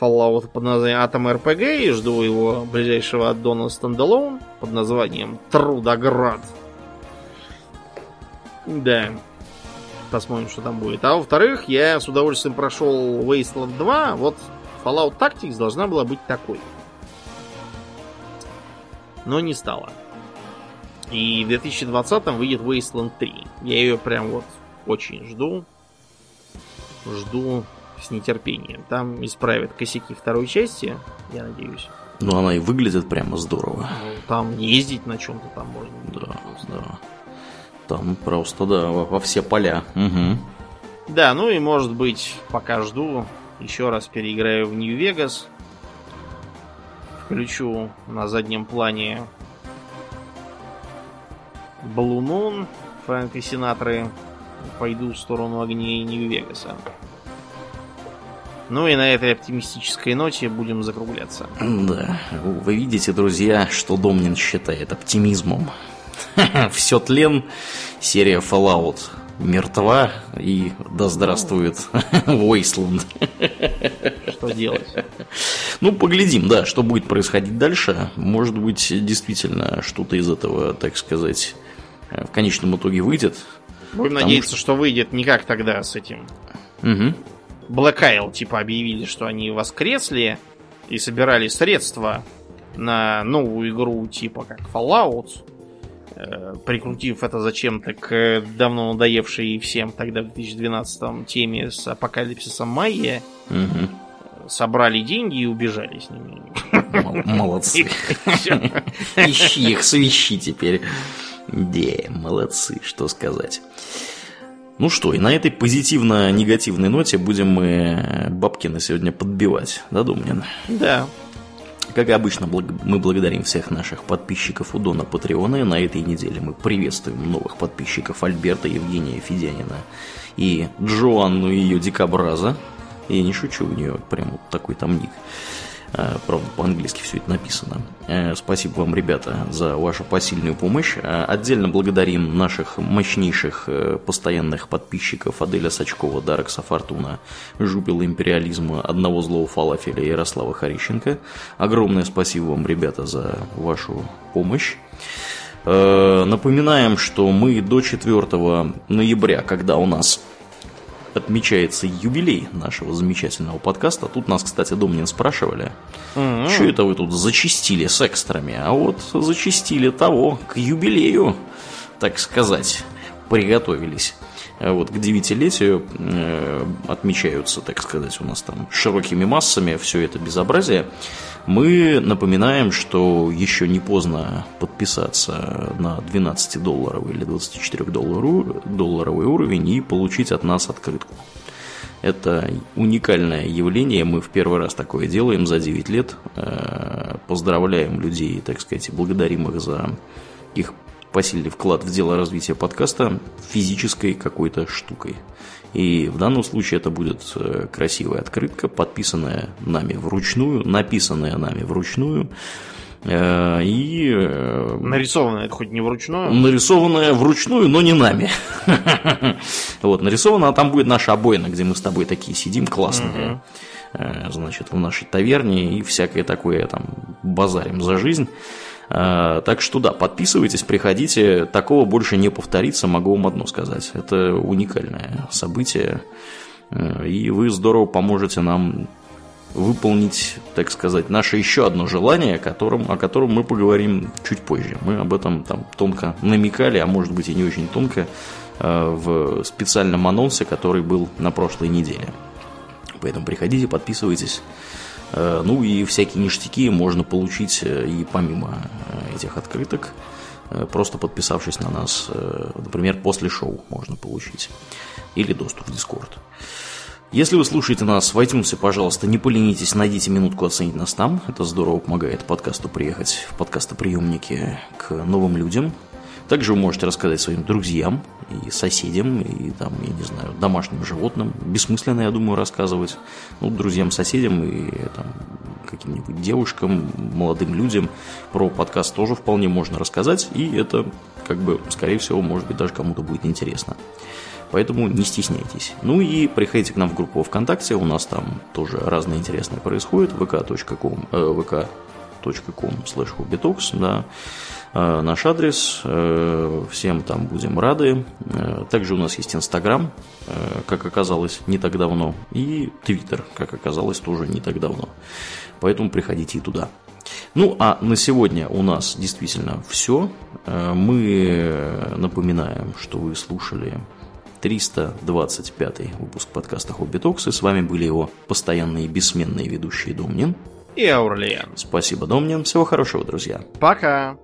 Fallout под названием Atom RPG и жду его ближайшего аддона стендалон под названием Трудоград. Да. Посмотрим, что там будет. А во-вторых, я с удовольствием прошел Wasteland 2. Вот Fallout Tactics должна была быть такой. Но не стала. И в 2020 выйдет Wasteland 3. Я ее прям вот очень жду. Жду с нетерпением. Там исправят косяки второй части, я надеюсь. Ну, она и выглядит прямо здорово. Ну, там ездить на чем-то там можно. Да, да. Там просто, да, во, во все поля. Угу. Да, ну и может быть, пока жду, еще раз переиграю в Нью-Вегас. Включу на заднем плане Blue Moon Фрэнка Синатры. Пойду в сторону огней Нью-Вегаса. Ну и на этой оптимистической ноте будем закругляться. Да, вы видите, друзья, что Домнин считает оптимизмом. *laughs* Все тлен, серия Fallout мертва и да здравствует *laughs* Wasteland. Что делать? Ну, поглядим, да, что будет происходить дальше. Может быть, действительно, что-то из этого, так сказать, в конечном итоге выйдет. Будем надеяться, что... что выйдет не как тогда с этим. Угу. Black Isle, типа, объявили, что они воскресли и собирали средства на новую игру, типа как Fallout. Э, прикрутив это зачем-то к давно надоевшей всем тогда в 2012 теме с апокалипсисом Майя, угу. собрали деньги и убежали с ними. Молодцы. *laughs* *laughs* Ищи их, свищи теперь. Да, молодцы, что сказать. Ну что, и на этой позитивно-негативной ноте будем мы бабки на сегодня подбивать, да, Думнин? Да. Как и обычно, мы благодарим всех наших подписчиков у Дона Патреона. И на этой неделе мы приветствуем новых подписчиков Альберта Евгения Федянина и Джоанну ее Дикобраза. Я не шучу, у нее прям вот такой там ник. Э, правда, по-английски все это написано. Э, спасибо вам, ребята, за вашу посильную помощь. Э, отдельно благодарим наших мощнейших постоянных подписчиков Аделя Сачкова, Дарекса Фортуна, Жупила Империализма, Одного Злого Фалафеля Ярослава Харищенко. Огромное спасибо вам, ребята, за вашу помощь. Напоминаем, что мы до 4 ноября, когда у нас отмечается юбилей нашего замечательного подкаста. Тут нас, кстати, Домнин спрашивали, mm-hmm. что это вы тут зачистили с экстрами? А вот зачистили того, к юбилею, так сказать, приготовились. Вот к девятилетию э, отмечаются, так сказать, у нас там широкими массами все это безобразие. Мы напоминаем, что еще не поздно подписаться на 12-долларовый или 24-долларовый уровень и получить от нас открытку. Это уникальное явление, мы в первый раз такое делаем за 9 лет. Э, поздравляем людей, так сказать, и благодарим их за их посильный вклад в дело развития подкаста физической какой-то штукой. И в данном случае это будет э, красивая открытка, подписанная нами вручную, написанная нами вручную. Э, и... Э, нарисованная это хоть не вручную? Нарисованная вручную, но не нами. *laughs* Вот, нарисована, а там будет наша обоина, где мы с тобой такие сидим, классные. Значит, в нашей таверне и всякое такое там базарим за жизнь. А, так что да, подписывайтесь, приходите. Такого больше не повторится, могу вам одно сказать. Это уникальное событие. Э, и вы здорово поможете нам выполнить, так сказать, наше еще одно желание, о котором, о котором мы поговорим чуть позже. Мы об этом там тонко намекали, а может быть и не очень тонко, э, в специальном анонсе, который был на прошлой неделе. Поэтому приходите, подписывайтесь. Э, ну и всякие ништяки можно получить э, и помимо э, этих открыток, просто подписавшись на нас, например, после шоу можно получить. Или доступ в Discord. Если вы слушаете нас в iTunes, пожалуйста, не поленитесь, найдите минутку оценить нас там. Это здорово помогает подкасту приехать в подкастоприемники к новым людям. Также вы можете рассказать своим друзьям и соседям, и там, я не знаю, домашним животным. Бессмысленно, я думаю, рассказывать. Ну, друзьям, соседям и там каким-нибудь девушкам, молодым людям про подкаст тоже вполне можно рассказать, и это, как бы, скорее всего, может быть, даже кому-то будет интересно. Поэтому не стесняйтесь. Ну и приходите к нам в группу ВКонтакте, у нас там тоже разное интересное происходит, vk.com, э, vk.com slash да. Э, наш адрес. Э, всем там будем рады. Э, также у нас есть Инстаграм, как оказалось, не так давно. И Твиттер, как оказалось, тоже не так давно. Поэтому приходите и туда. Ну, а на сегодня у нас действительно все. Мы напоминаем, что вы слушали 325 выпуск подкаста Хобби Токс, и с вами были его постоянные бессменные ведущие Домнин и Аурлиен. Спасибо, Домнин. Всего хорошего, друзья. Пока.